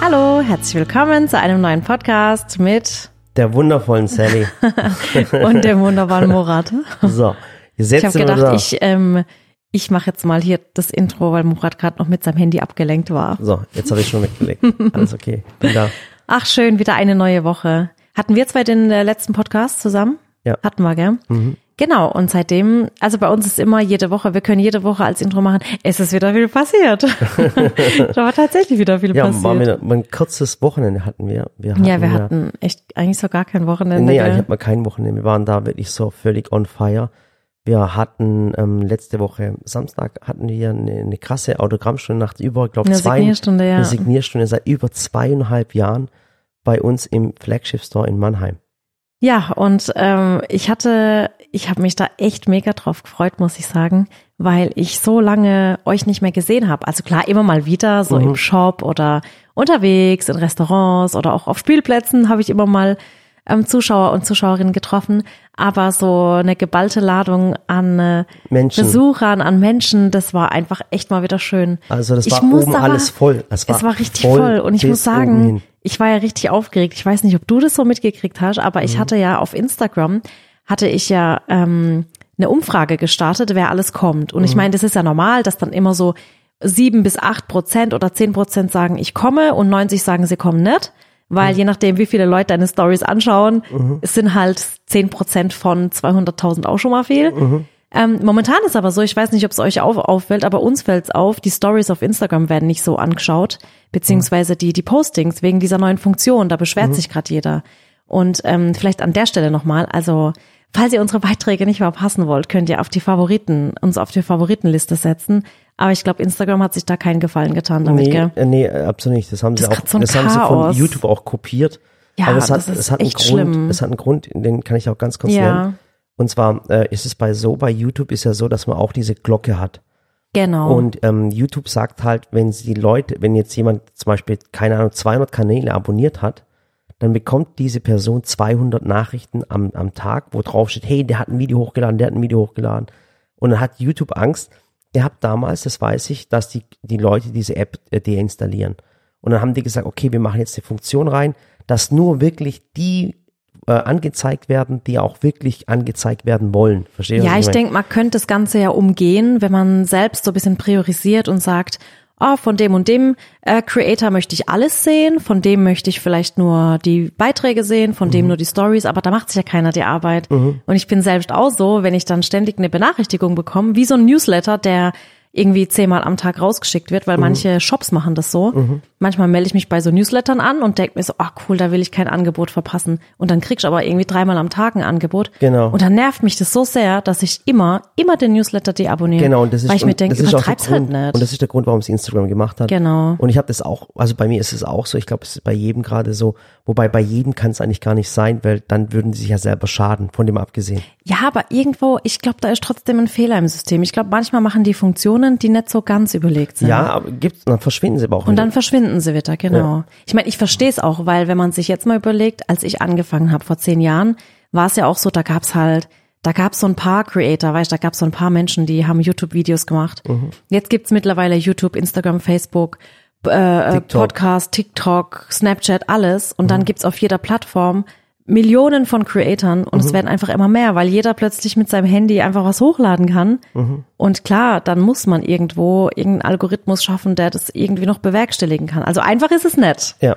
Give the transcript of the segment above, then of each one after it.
Hallo, herzlich willkommen zu einem neuen Podcast mit Der wundervollen Sally. und dem wunderbaren Murat. So, jetzt Ich habe gedacht, da. ich, ähm, ich mache jetzt mal hier das Intro, weil Murat gerade noch mit seinem Handy abgelenkt war. So, jetzt habe ich schon weggelegt. Alles okay. Bin da. Ach schön, wieder eine neue Woche. Hatten wir zwei den äh, letzten Podcast zusammen? Ja. Mhm. Hatten wir, gell? Genau, und seitdem, also bei uns ist immer jede Woche, wir können jede Woche als Intro machen, es ist wieder viel passiert. da war tatsächlich wieder viel Ja, passiert. war mir ein kurzes Wochenende hatten wir. wir hatten ja, wir hatten echt eigentlich so gar kein Wochenende. Nee, eigentlich hatten wir kein Wochenende. Wir waren da wirklich so völlig on fire. Wir hatten ähm, letzte Woche Samstag hatten wir eine, eine krasse Autogrammstunde nach über, ich glaube Eine zwei Signierstunde, ja. eine Signierstunde seit über zweieinhalb Jahren bei uns im Flagship Store in Mannheim. Ja, und ähm, ich hatte, ich habe mich da echt mega drauf gefreut, muss ich sagen, weil ich so lange euch nicht mehr gesehen habe. Also klar, immer mal wieder, so im Shop oder unterwegs, in Restaurants oder auch auf Spielplätzen habe ich immer mal ähm, Zuschauer und Zuschauerinnen getroffen. Aber so eine geballte Ladung an äh, Menschen. Besuchern, an Menschen, das war einfach echt mal wieder schön. Also das Ich war oben aber- alles voll. Das war es war richtig voll voll, und ich muss sagen. Ich war ja richtig aufgeregt. Ich weiß nicht, ob du das so mitgekriegt hast, aber Mhm. ich hatte ja auf Instagram hatte ich ja ähm, eine Umfrage gestartet, wer alles kommt. Und ich Mhm. meine, das ist ja normal, dass dann immer so sieben bis acht Prozent oder zehn Prozent sagen, ich komme und 90 sagen, sie kommen nicht. Weil Mhm. je nachdem, wie viele Leute deine Stories anschauen, es sind halt zehn Prozent von 200.000 auch schon mal viel. Mhm. Ähm, momentan ist aber so, ich weiß nicht, ob es euch auf, auffällt, aber uns fällt's auf, die Stories auf Instagram werden nicht so angeschaut, beziehungsweise die, die Postings wegen dieser neuen Funktion, da beschwert sich gerade jeder. Und ähm, vielleicht an der Stelle nochmal, also falls ihr unsere Beiträge nicht verpassen wollt, könnt ihr auf die Favoriten, uns auf die Favoritenliste setzen. Aber ich glaube, Instagram hat sich da keinen Gefallen getan damit, Nee, gell? äh, nee, äh, absolut nicht. Das haben sie Das ist auch, so das haben sie von. YouTube auch kopiert. Ja, Aber es hat, das ist es hat einen Grund, schlimm. es hat einen Grund, den kann ich auch ganz kurz Ja. nennen. Und zwar äh, ist es bei so, bei YouTube ist ja so, dass man auch diese Glocke hat. Genau. Und ähm, YouTube sagt halt, wenn sie die Leute, wenn jetzt jemand zum Beispiel, keine Ahnung, 200 Kanäle abonniert hat, dann bekommt diese Person 200 Nachrichten am, am Tag, wo drauf steht, hey, der hat ein Video hochgeladen, der hat ein Video hochgeladen. Und dann hat YouTube Angst. Ihr habt damals, das weiß ich, dass die, die Leute diese App äh, deinstallieren. Und dann haben die gesagt, okay, wir machen jetzt eine Funktion rein, dass nur wirklich die äh, angezeigt werden, die auch wirklich angezeigt werden wollen. Verstehe Ja, ich meine? denke, man könnte das Ganze ja umgehen, wenn man selbst so ein bisschen priorisiert und sagt, oh, von dem und dem äh, Creator möchte ich alles sehen, von dem möchte ich vielleicht nur die Beiträge sehen, von Mhm. dem nur die Stories, aber da macht sich ja keiner die Arbeit. Und ich bin selbst auch so, wenn ich dann ständig eine Benachrichtigung bekomme, wie so ein Newsletter, der irgendwie zehnmal am Tag rausgeschickt wird, weil Mhm. manche Shops machen das so. Manchmal melde ich mich bei so Newslettern an und denke mir so, ah cool, da will ich kein Angebot verpassen. Und dann kriegst du aber irgendwie dreimal am Tag ein Angebot. Genau. Und dann nervt mich das so sehr, dass ich immer, immer den Newsletter deabonniere. Genau, und das ist, weil ich mir denke, übertreib's halt nicht. Und das ist der Grund, warum es Instagram gemacht hat. Genau. Und ich habe das auch, also bei mir ist es auch so, ich glaube, es ist bei jedem gerade so, wobei bei jedem kann es eigentlich gar nicht sein, weil dann würden sie sich ja selber schaden, von dem abgesehen. ja, aber irgendwo, ich glaube, da ist trotzdem ein Fehler im System. Ich glaube, manchmal machen die Funktionen, die nicht so ganz überlegt sind. Ja, aber gibt's, dann verschwinden sie aber auch Und wieder. dann verschwinden sie wieder, genau. Ich meine, ich verstehe es auch, weil wenn man sich jetzt mal überlegt, als ich angefangen habe vor zehn Jahren, war es ja auch so, da gab's halt, da gab's so ein paar Creator, weißt, da gab's so ein paar Menschen, die haben YouTube-Videos gemacht. Mhm. Jetzt gibt's mittlerweile YouTube, Instagram, Facebook, äh, TikTok. Mhm. Podcast, TikTok, Snapchat, alles. Und dann gibt's auf jeder Plattform Millionen von Creatoren und Mhm. es werden einfach immer mehr, weil jeder plötzlich mit seinem Handy einfach was hochladen kann. Mhm. Und klar, dann muss man irgendwo irgendeinen Algorithmus schaffen, der das irgendwie noch bewerkstelligen kann. Also einfach ist es nicht. ja.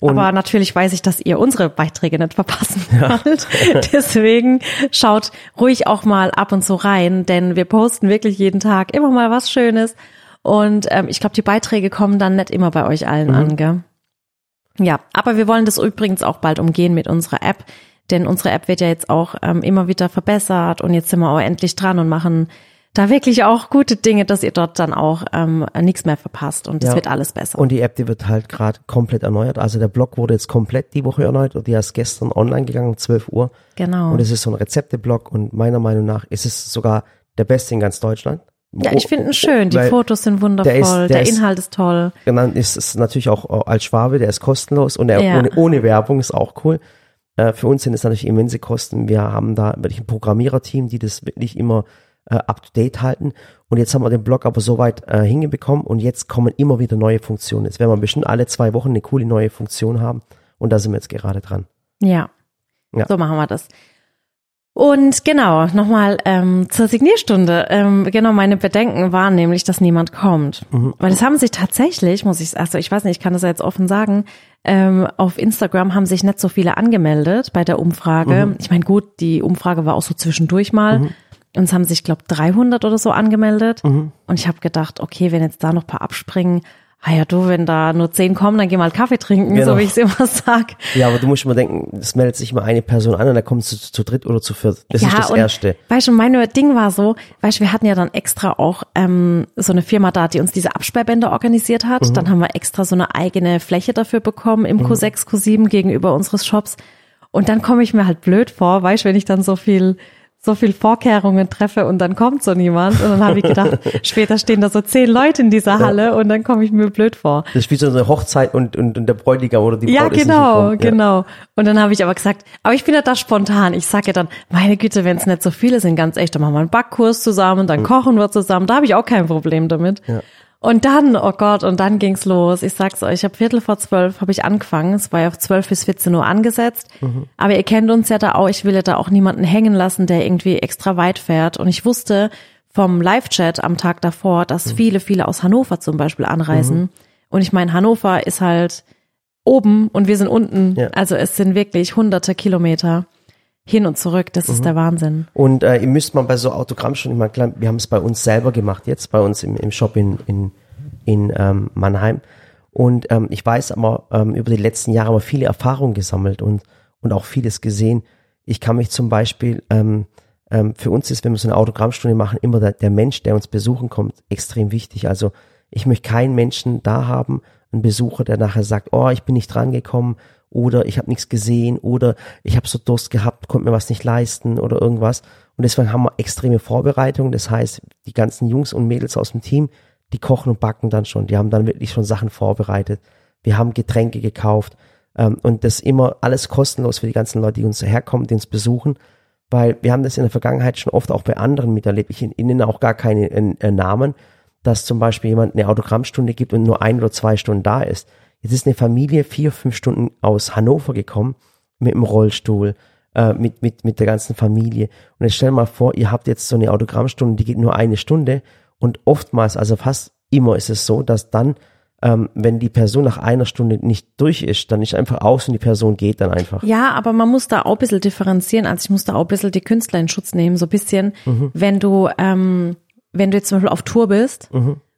Und Aber natürlich weiß ich, dass ihr unsere Beiträge nicht verpassen wollt. Deswegen schaut ruhig auch mal ab und zu rein, denn wir posten wirklich jeden Tag immer mal was Schönes. Und ähm, ich glaube, die Beiträge kommen dann nicht immer bei euch allen an, gell? Ja, aber wir wollen das übrigens auch bald umgehen mit unserer App, denn unsere App wird ja jetzt auch ähm, immer wieder verbessert und jetzt sind wir auch endlich dran und machen da wirklich auch gute Dinge, dass ihr dort dann auch ähm, nichts mehr verpasst und es Ja. wird alles besser. Und die App, die wird halt gerade komplett erneuert. Also der Blog wurde jetzt komplett die Woche erneuert und die ist gestern online gegangen um 12 Uhr. genau. Und es ist so ein Rezepteblog und meiner Meinung nach ist es sogar der beste in ganz Deutschland. Ja, ich finde ihn schön. Die Fotos sind wundervoll. der Der, ist- der ist- Inhalt ist toll. Dann ist es natürlich auch als Schwabe, der ist kostenlos und er Ja. ohne, ohne Werbung ist auch cool. Äh, für uns sind es natürlich immense Kosten. Wir haben da wirklich ein Programmiererteam, die das wirklich immer äh, up to date halten. Und jetzt haben wir den Blog aber soweit äh, hingebekommen und jetzt kommen immer wieder neue Funktionen. Jetzt werden wir bestimmt alle zwei Wochen eine coole neue Funktion haben und da sind wir jetzt gerade dran. Ja. Ja. So machen wir das. Und genau, nochmal ähm, zur Signierstunde. Ähm, genau, meine Bedenken waren nämlich, dass niemand kommt. Weil es haben sich tatsächlich, muss ich, also ich weiß nicht, ich kann das ja jetzt offen sagen, ähm, auf Instagram haben sich nicht so viele angemeldet bei der Umfrage. Ich meine, gut, die Umfrage war auch so zwischendurch mal. Und es haben sich, glaube 300 oder so angemeldet. Und ich habe gedacht, okay, wenn jetzt da noch ein paar abspringen, ah ja, du, wenn da nur zehn kommen, dann geh mal Kaffee trinken, Genau. so wie ich es immer sag. Ja, aber du musst immer denken, es meldet sich immer eine Person an und dann kommt zu, zu dritt oder zu viert. Das ist das und, Erste. Weißt du, mein Ding war so, weißt du, wir hatten ja dann extra auch ähm, so eine Firma da, die uns diese Absperrbänder organisiert hat. Mhm. Dann haben wir extra so eine eigene Fläche dafür bekommen im Q6, Q7 gegenüber unseres Shops. Und dann komme ich mir halt blöd vor, weißt du, wenn ich dann so viel so viel Vorkehrungen treffe und dann kommt so niemand. Und dann habe ich gedacht, später stehen da so zehn Leute in dieser Halle und dann komme ich mir blöd vor. Das ist wie so eine Hochzeit und, und, und der Bräutigam oder die Ja, Braut nicht genau. Ja. genau. Und dann habe ich aber gesagt, aber ich bin ja da spontan. Ich sage ja dann, meine Güte, wenn es nicht so viele sind, ganz echt, dann machen wir einen Backkurs zusammen, dann kochen wir zusammen. Da habe ich auch kein Problem damit. Ja. Und dann, oh Gott, und dann ging's los. Ich sag's euch, ich habe Viertel vor zwölf habe ich angefangen. Es war ja auf zwölf bis 14 Uhr angesetzt. Aber ihr kennt uns ja da auch. Ich will ja da auch niemanden hängen lassen, der irgendwie extra weit fährt. Und ich wusste vom Live-Chat am Tag davor, dass viele, viele aus Hannover zum Beispiel anreisen. Und ich meine, Hannover ist halt oben und wir sind unten. Ja. Also es sind wirklich hunderte Kilometer hin und zurück. Das ist der Wahnsinn. Und äh, ihr müsst mal bei so Autogrammstunden, ich meine, klar, wir haben es bei uns selber gemacht jetzt, bei uns im, im Shop in, in, in ähm, Mannheim. Und ähm, ich weiß aber, ähm, über die letzten Jahre haben wir viele Erfahrungen gesammelt und, und auch vieles gesehen. Ich kann mich zum Beispiel, ähm, ähm, für uns ist, wenn wir so eine Autogrammstunde machen, immer der, der Mensch, der uns besuchen kommt, extrem wichtig. Also ich möchte keinen Menschen da haben, einen Besucher, der nachher sagt, oh, ich bin nicht drangekommen oder ich habe nichts gesehen oder ich habe so Durst gehabt, konnte mir was nicht leisten oder irgendwas. Und deswegen haben wir extreme Vorbereitungen. Das heißt, die ganzen Jungs und Mädels aus dem Team, die kochen und backen dann schon. Die haben dann wirklich schon Sachen vorbereitet. Wir haben Getränke gekauft ähm, und das immer alles kostenlos für die ganzen Leute, die uns herkommen, die uns besuchen. Weil wir haben das in der Vergangenheit schon oft auch bei anderen miterlebt. Ich nenne auch gar keine äh, Namen, dass zum Beispiel jemand eine Autogrammstunde gibt und nur ein oder zwei Stunden da ist. Jetzt ist eine Familie vier, fünf Stunden aus Hannover gekommen mit dem Rollstuhl, äh, mit, mit, mit der ganzen Familie. Und jetzt stell dir mal vor, ihr habt jetzt so eine Autogrammstunde, die geht nur eine Stunde und oftmals, also fast immer ist es so, dass dann, ähm, wenn die Person nach einer Stunde nicht durch ist, dann ist einfach aus und die Person geht dann einfach. Ja, aber man muss da auch ein bisschen differenzieren. Also ich muss da auch ein bisschen die Künstler in Schutz nehmen. So ein bisschen, wenn du, ähm, wenn du jetzt zum Beispiel auf Tour bist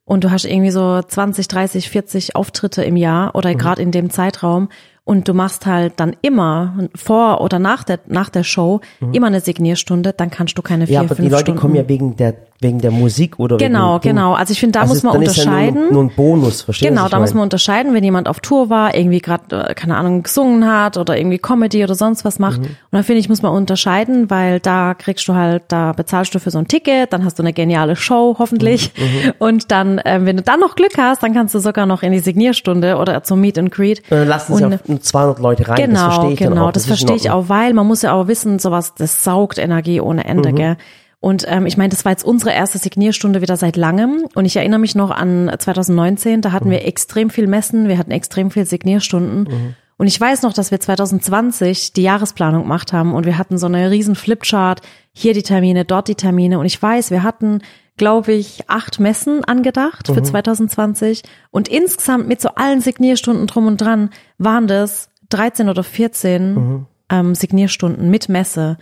und du hast irgendwie so 20, 30, 40 Auftritte im Jahr oder gerade in dem Zeitraum. Und du machst halt dann immer vor oder nach der, nach der Show immer eine Signierstunde, dann kannst du keine vier, Ja, aber fünf die Leute Stunden. kommen ja wegen der, wegen der Musik oder Genau, wegen genau. Also ich finde, da Also muss man dann ist ja unterscheiden. nur, nur ein Bonus, verstehst du? Genau, da muss meine? man unterscheiden, wenn jemand auf Tour war, irgendwie gerade, keine Ahnung, gesungen hat oder irgendwie Comedy oder sonst was macht. Mhm. Und dann finde ich, muss man unterscheiden, weil da kriegst du halt, da bezahlst du für so ein Ticket, dann hast du eine geniale Show, hoffentlich. Mhm, Und dann, ähm, wenn du dann noch Glück hast, dann kannst du sogar noch in die Signierstunde oder zum Meet and Greet. Und dann lassen sie Und- nur 200 Leute rein, das Genau, verstehe ich genau, das, in verstehe ich auch, weil man muss ja auch wissen, sowas, das saugt Energie ohne Ende, Mhm. gell. Und ähm, ich meine, das war jetzt unsere erste Signierstunde wieder seit langem. Und ich erinnere mich noch an 2019, da Mhm. hatten wir extrem viel Messen, wir hatten extrem viel Signierstunden. Mhm. Und ich weiß noch, dass wir 2020 die Jahresplanung gemacht haben und wir hatten so eine riesen Flipchart, hier die Termine, dort die Termine. Und ich weiß, wir hatten, glaube ich, acht Messen angedacht Mhm. für 2020. Und insgesamt mit so allen Signierstunden drum und dran waren das 13 oder 14 Mhm. Ähm, Signierstunden mit Messe.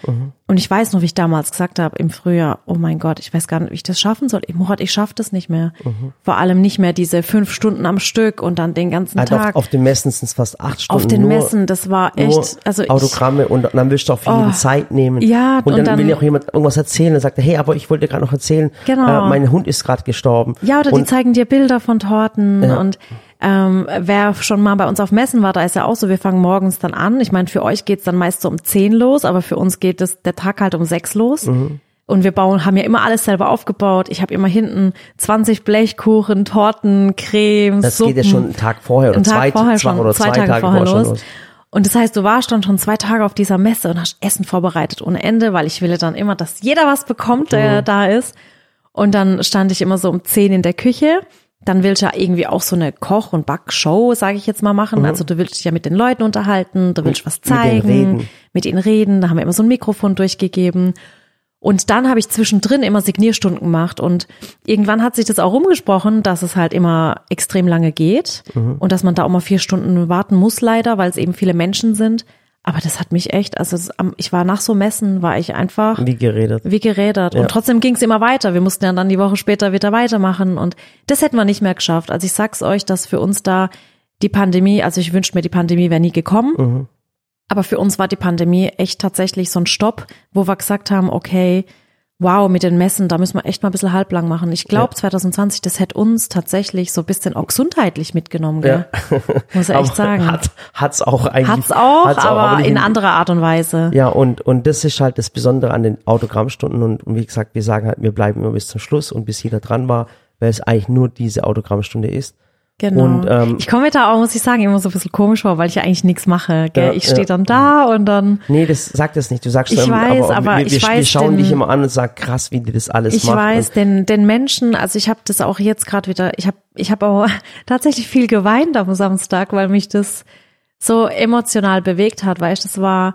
Und ich weiß noch, wie ich damals gesagt habe im Frühjahr, oh mein Gott, ich weiß gar nicht, wie ich das schaffen soll. Ich, ich schaffe das nicht mehr. Mhm. Vor allem nicht mehr diese fünf Stunden am Stück und dann den ganzen Halt Tag. auf, auf den Messen sind es fast acht Stunden. Auf den Messen, das war echt, also ich, Autogramme und dann willst du auch für jeden Oh. Zeit nehmen. Ja, und dann, und dann- will ja auch jemand irgendwas erzählen. Dann sagt er, hey, aber ich wollte gerade noch erzählen, Genau. äh, mein Hund ist gerade gestorben. ja, oder die und, zeigen dir Bilder von Torten Ja. und ähm, wer schon mal bei uns auf Messen war, da ist ja auch so, wir fangen morgens dann an. Ich meine, für euch geht's dann meist so um 10 los, aber für uns geht es der Tag halt um 6 los. Mhm. Und wir bauen, haben ja immer alles selber aufgebaut. Ich habe immer hinten 20 Blechkuchen, Torten, Cremes, das Suppen. geht ja schon einen Tag vorher oder Einen Tag zwei, vorher zwei schon, oder zwei zwei, Tage Tage vorher los. los. Und das heißt, du warst dann schon zwei Tage auf dieser Messe und hast Essen vorbereitet ohne Ende, weil ich will dann immer, dass jeder was bekommt, der Mhm. da ist. Und dann stand ich immer so um zehn in der Küche. Dann willst du ja irgendwie auch so eine Koch- und Backshow, sage ich jetzt mal, machen. Also du willst dich ja mit den Leuten unterhalten, du willst was Mhm. mit denen zeigen, reden. mit ihnen reden. Da haben wir immer so ein Mikrofon durchgegeben. Und dann habe ich zwischendrin immer Signierstunden gemacht und irgendwann hat sich das auch rumgesprochen, dass es halt immer extrem lange geht Mhm. und dass man da auch mal vier Stunden warten muss leider, weil es eben viele Menschen sind. Aber das hat mich echt, also ich war nach so Messen, war ich einfach Wie geredet. wie gerädert. Ja. Und trotzdem ging es immer weiter. Wir mussten ja dann die Woche später wieder weitermachen und das hätten wir nicht mehr geschafft. Also ich sag's euch, dass für uns da die Pandemie, also ich wünschte mir, die Pandemie wäre nie gekommen. Mhm. Aber für uns war die Pandemie echt tatsächlich so ein Stopp, wo wir gesagt haben, okay, wow, mit den Messen, da müssen wir echt mal ein bisschen halblang machen. Ich glaube, 2020, das hätte uns tatsächlich so ein bisschen auch gesundheitlich mitgenommen, gell? Muss ich echt sagen. Hat, hat's auch eigentlich. Hat's auch, hat's aber nicht in anderer Art und Weise. Ja, und, und das ist halt das Besondere an den Autogrammstunden und, und wie gesagt, wir sagen halt, wir bleiben immer bis zum Schluss und bis jeder dran war, weil es eigentlich nur diese Autogrammstunde ist. Genau. Und, ähm, ich komme mir da auch, muss ich sagen, immer so ein bisschen komisch vor, weil ich ja eigentlich nichts mache. Gell? Ja, ich stehe ja. dann da und dann, Nee, das sagt das nicht. Du sagst Ich ähm, weiß, aber wir, ich wir, wir weiß schauen den- dich immer an und sagen, krass, wie die das alles ich macht. weiß, den, den Menschen, also ich habe das auch jetzt gerade wieder, ich habe ich hab auch tatsächlich viel geweint am Samstag, weil mich das so emotional bewegt hat, weißt das war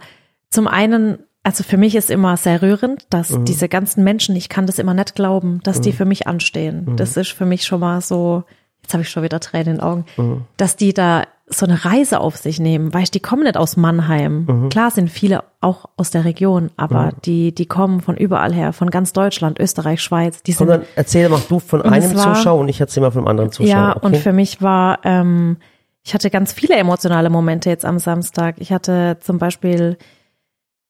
zum einen, also für mich ist immer sehr rührend, dass Mhm. diese ganzen Menschen, ich kann das immer nicht glauben, dass die für mich anstehen. Mhm. Das ist für mich schon mal so, jetzt habe ich schon wieder Tränen in den Augen, Mhm. dass die da so eine Reise auf sich nehmen, weißt die kommen nicht aus Mannheim. Mhm. Klar sind viele auch aus der Region, aber die, die kommen von überall her, von ganz Deutschland, Österreich, Schweiz, die dann erzähl mal du von einem war- Zuschauer und ich erzähl mal von einem anderen Zuschauer. ja, okay? und für mich war, ähm, ich hatte ganz viele emotionale Momente jetzt am Samstag. Ich hatte zum Beispiel,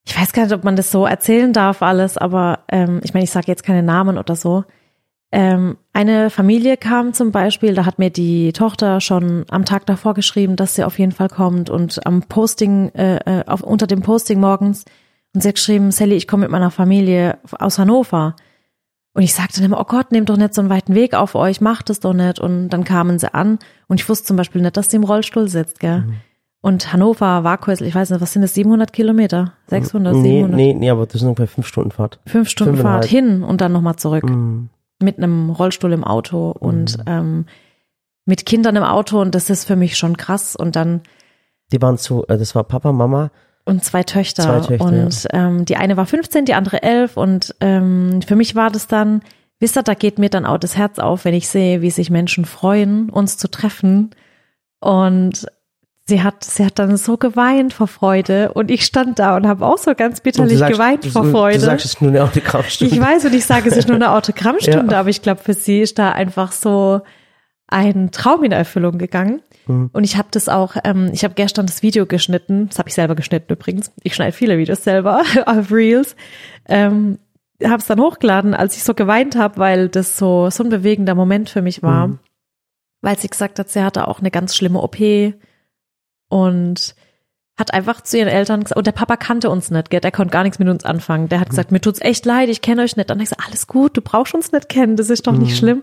ich weiß gar nicht, ob man das so erzählen darf alles, aber ähm, ich meine, ich sage jetzt keine Namen oder so. Ähm, eine Familie kam zum Beispiel, da hat mir die Tochter schon am Tag davor geschrieben, dass sie auf jeden Fall kommt und am Posting, äh, äh, auf, unter dem Posting morgens und sie hat geschrieben, Sally, ich komme mit meiner Familie aus Hannover. Und ich sagte dann immer, oh Gott, nehmt doch nicht so einen weiten Weg auf euch, macht es doch nicht. Und dann kamen sie an und ich wusste zum Beispiel nicht, dass sie im Rollstuhl sitzt, gell. Mhm. Und Hannover, Warkhäusl, ich weiß nicht, was sind das, 700 Kilometer? 600, nee, 700? nee, nee, aber das sind ungefähr fünf Stunden Fahrt. Fünf Stunden fünfeinhalb. Fahrt hin und dann nochmal zurück. Mhm. Mit einem Rollstuhl im Auto und Mhm. ähm, mit Kindern im Auto und das ist für mich schon krass. Und dann Die waren zu, äh, das war Papa, Mama. und zwei Töchter. Zwei Töchter, und ähm, die eine war 15, die andere 11 und ähm, für mich war das dann, wisst ihr, da geht mir dann auch das Herz auf, wenn ich sehe, wie sich Menschen freuen, uns zu treffen. Und sie hat, sie hat dann so geweint vor Freude und ich stand da und habe auch so ganz bitterlich geweint du, vor Freude. Du sagst, es ist nur eine Autogrammstunde. Ich weiß und ich sage, es ist nur eine Autogrammstunde, Ja. aber ich glaube, für sie ist da einfach so ein Traum in Erfüllung gegangen. Mhm. Und ich habe das auch, ähm, ich habe gestern das Video geschnitten, das habe ich selber geschnitten übrigens. Ich schneide viele Videos selber auf Reels. Ähm, habe es dann hochgeladen, als ich so geweint habe, weil das so so ein bewegender Moment für mich war, Mhm. weil sie gesagt hat, sie hatte auch eine ganz schlimme OP und hat einfach zu ihren Eltern gesagt, und der Papa kannte uns nicht, gell? der konnte gar nichts mit uns anfangen. Der hat Mhm. gesagt, mir tut's echt leid, ich kenne euch nicht. Dann habe ich gesagt, alles gut, du brauchst uns nicht kennen, das ist doch nicht Mhm. schlimm.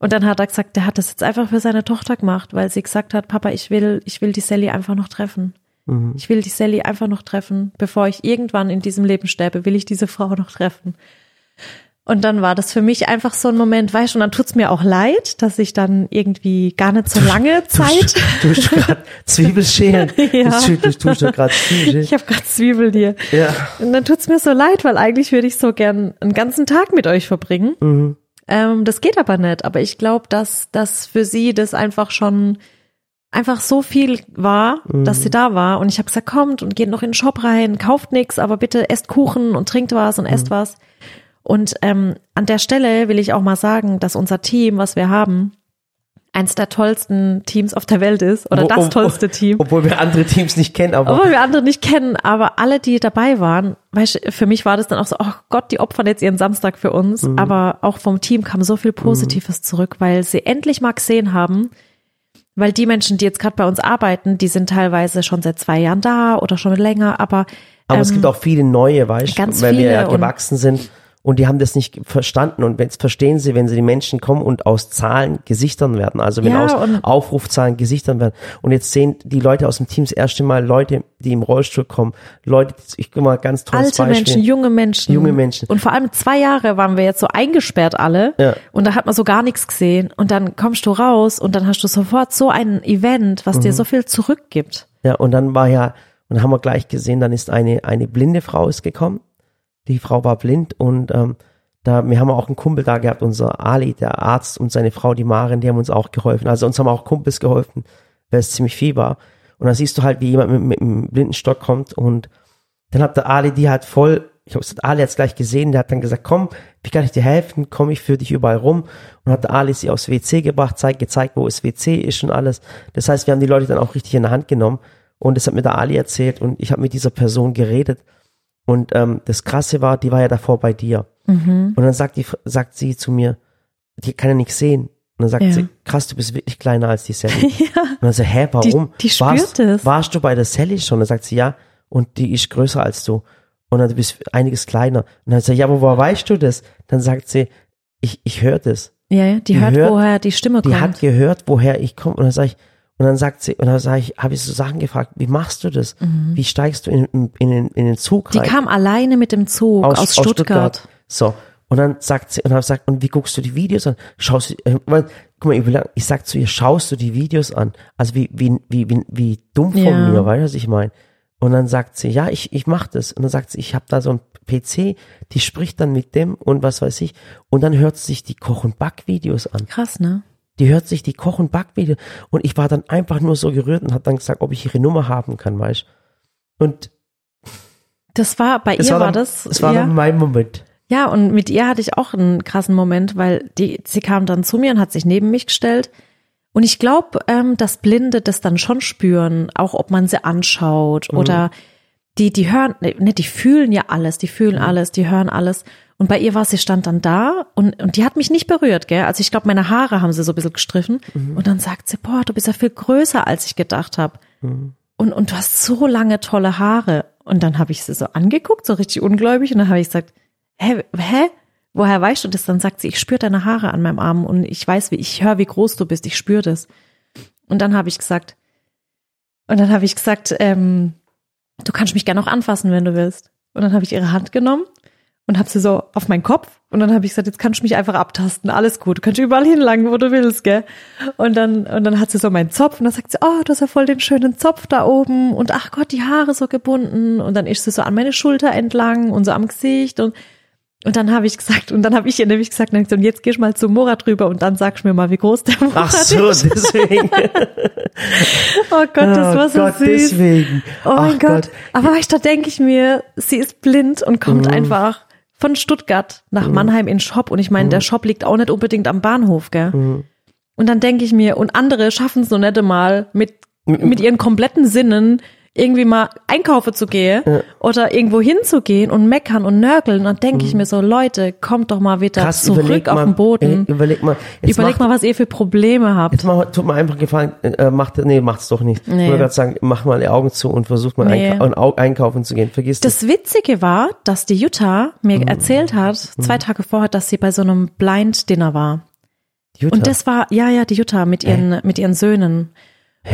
Und dann hat er gesagt, der hat das jetzt einfach für seine Tochter gemacht, weil sie gesagt hat, Papa, ich will, ich will die Sally einfach noch treffen. Mhm. Ich will die Sally einfach noch treffen. Bevor ich irgendwann in diesem Leben sterbe, will ich diese Frau noch treffen. Und dann war das für mich einfach so ein Moment, weißt du, und dann tut's mir auch leid, dass ich dann irgendwie gar nicht so lange Zeit. Du tust gerade Zwiebelscheren. Ja. Du, tust gerade Zwiebelscheren. Ich habe gerade Zwiebeln hier. Ja. Und dann tut's mir so leid, weil eigentlich würde ich so gern einen ganzen Tag mit euch verbringen. Mhm. Ähm, das geht aber nicht. Aber ich glaube, dass dass für sie das einfach schon einfach so viel war, dass sie da war. Und ich habe gesagt, kommt und geht noch in den Shop rein, kauft nix, aber bitte esst Kuchen und trinkt was und esst was. Und ähm, an der Stelle will ich auch mal sagen, dass unser Team, was wir haben, eins der tollsten Teams auf der Welt ist oder das tollste Team. Obwohl wir andere Teams nicht kennen, aber Obwohl wir andere nicht kennen, aber alle, die dabei waren, weißt, du, für mich war das dann auch so, oh Gott, die opfern jetzt ihren Samstag für uns. Mhm. Aber auch vom Team kam so viel Positives zurück, weil sie endlich mal gesehen haben, weil die Menschen, die jetzt gerade bei uns arbeiten, die sind teilweise schon seit zwei Jahren da oder schon länger, aber Aber es gibt auch viele neue, weißt ganz weil wir ja viele gewachsen sind. Und die haben das nicht verstanden. Und jetzt verstehen sie, wenn sie die Menschen kommen und aus Zahlen Gesichtern werden. Also wenn Ja, aus Aufrufzahlen Gesichtern werden. Und jetzt sehen die Leute aus dem Team das erste Mal Leute, die im Rollstuhl kommen. Leute, ich guck mal ganz tolles Alte Beispiel. Menschen, junge Menschen. Junge Menschen. Und vor allem zwei Jahre waren wir jetzt so eingesperrt alle. Ja. Und da hat man so gar nichts gesehen. Und dann kommst du raus und dann hast du sofort so ein Event, was Mhm. dir so viel zurückgibt. Ja, und dann war ja, und dann haben wir gleich gesehen, dann ist eine, eine blinde Frau ist gekommen. Die Frau war blind und ähm, da, wir haben auch einen Kumpel da gehabt, unser Ali, der Arzt und seine Frau, die Maren, die haben uns auch geholfen. Also uns haben auch Kumpels geholfen, weil es ziemlich viel war. Und dann siehst du halt, wie jemand mit, mit einem Blindenstock kommt und dann hat der Ali die halt voll, ich glaube, Ali hat es gleich gesehen, der hat dann gesagt, komm, wie kann ich dir helfen? Komm, ich führe dich überall rum. Und hat der Ali sie aufs WC gebracht, zeigt, gezeigt, wo das WC ist und alles. Das heißt, wir haben die Leute dann auch richtig in der Hand genommen. Und das hat mir der Ali erzählt und ich habe mit dieser Person geredet. Und ähm, das Krasse war, die war ja davor bei dir. Und dann sagt, die, sagt sie zu mir, die kann ja nichts sehen. Und dann sagt Ja. sie, krass, du bist wirklich kleiner als die Sally. Und dann so, hä, warum? die spürt warst, es. warst du bei der Sally schon? Dann sagt sie, ja, und die ist größer als du. Und dann du bist einiges kleiner. Und dann sagt sie, ja, aber woher weißt du das? Dann sagt sie, ich, ich höre das. Ja, ja, die, Die hört, hört- woher die Stimme Die kommt. hat gehört, woher ich komme. Und dann sage ich, und dann sagt sie, und dann sage ich, habe ich so Sachen gefragt, wie machst du das? Wie steigst du in, in, in, den, in den Zug Mhm. die rein? kam alleine mit dem Zug aus, Stuttgart. So. Und dann sagt sie, und dann sagt, und wie guckst du die Videos an? Schaust du, äh, weil, guck mal, ich sag zu ihr, schaust du die Videos an? Also wie, wie, wie, wie, wie dumm von Ja. mir, weißt du, was ich meine? Und dann sagt sie, ja, ich, ich mach das. Und dann sagt sie, ich habe da so ein PC, die spricht dann mit dem und was weiß ich. Und dann hört sie sich die Koch- und Backvideos an. Krass, ne? Die hört sich die Koch- und Backvideos. Und ich war dann einfach nur so gerührt und habe dann gesagt, ob ich ihre Nummer haben kann, weißt? Und Das war, bei das ihr war, war, dann, das. das war ja. dann mein Moment. Ja, und mit ihr hatte ich auch einen krassen Moment, weil die, sie kam dann zu mir und hat sich neben mich gestellt. Und ich glaube, ähm, dass Blinde das dann schon spüren, auch ob man sie anschaut oder die, die hören, ne, die fühlen ja alles, die fühlen alles, die hören alles. Und bei ihr war sie stand dann da und, und die hat mich nicht berührt, gell? Also ich glaube, meine Haare haben sie so ein bisschen gestriffen. Und dann sagt sie, boah, du bist ja viel größer, als ich gedacht habe. Und, und du hast so lange tolle Haare. Und dann habe ich sie so angeguckt, so richtig ungläubig. Und dann habe ich gesagt, hä, hä? Woher weißt du das? Dann sagt sie, ich spüre deine Haare an meinem Arm und ich weiß, wie, ich höre, wie groß du bist, ich spüre das. Und dann habe ich gesagt, und dann habe ich gesagt, ähm, du kannst mich gerne auch anfassen, wenn du willst. Und dann habe ich ihre Hand genommen und habe sie so auf meinen Kopf und dann habe ich gesagt, jetzt kannst du mich einfach abtasten, alles gut, du kannst überall hinlangen, wo du willst, gell? Und dann und dann hat sie so meinen Zopf und dann sagt sie, oh, du hast ja voll den schönen Zopf da oben und ach Gott, die Haare so gebunden und dann ist sie so an meine Schulter entlang und so am Gesicht und und dann habe ich gesagt, und dann habe ich ihr nämlich gesagt, und jetzt gehst du mal zu Murat rüber und dann sagst du mir mal, wie groß der Murat Ach so, ist. deswegen. Oh Gott, das war so oh Gott, süß. deswegen. Oh mein Ach Gott. Aber weißt da denke ich mir, sie ist blind und kommt Mhm. einfach von Stuttgart nach Mannheim in Shop. Und ich meine, Mhm. der Shop liegt auch nicht unbedingt am Bahnhof, gell? Und dann denke ich mir, und andere schaffen es noch nicht einmal mit, mit ihren kompletten Sinnen irgendwie mal einkaufen zu gehen oder irgendwo hinzugehen und meckern und nörgeln. Und dann denke ich mir so, Leute, kommt doch mal wieder Mhm. Krass, zurück auf mal, den Boden. Ey, überleg mal. Überleg mach, mal, was ihr für Probleme habt. Jetzt mach, tut mir einfach gefallen, äh, macht, nee, macht's doch nicht. Nee. Ich wollte gerade sagen, mach mal die Augen zu und versuch mal Nee. einka ein- einkaufen zu gehen. Vergiss das. Das Witzige war, dass die Jutta mir Mhm. erzählt hat, zwei Tage vorher, dass sie bei so einem Blind Dinner war. Jutta. Und das war, ja, ja, die Jutta mit ihren, mit ihren Söhnen.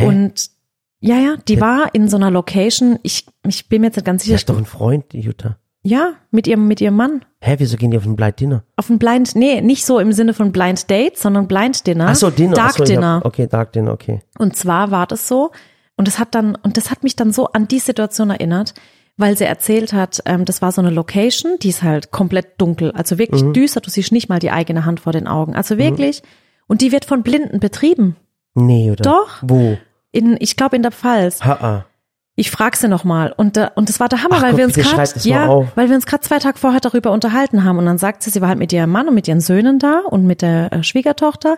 Und ja, ja, die war in so einer Location, ich, ich bin mir jetzt nicht ganz Die sicher. ist doch ein Freund, die Jutta. Ja, mit ihrem, mit ihrem Mann. Hä, wieso gehen die auf ein Blind Dinner? Auf ein Blind, nee, nicht so im Sinne von Blind Date, sondern Blind Dinner. Ach so, Dinner. Dark so, Dinner. Hab, okay, Dark Dinner, okay. Und zwar war das so, und das hat dann, und das hat mich dann so an die Situation erinnert, weil sie erzählt hat, ähm, das war so eine Location, die ist halt komplett dunkel, also wirklich Mhm. düster, du siehst nicht mal die eigene Hand vor den Augen. Also wirklich, und die wird von Blinden betrieben. Nee, oder? Doch. Wo? In, ich glaube in der Pfalz. Ha, ah. Ich frag sie noch mal und da, und das war der Hammer, Ach weil Gott, wir uns mal ja, weil wir uns gerade zwei Tage vorher darüber unterhalten haben und dann sagt sie, sie war halt mit ihrem Mann und mit ihren Söhnen da und mit der äh, Schwiegertochter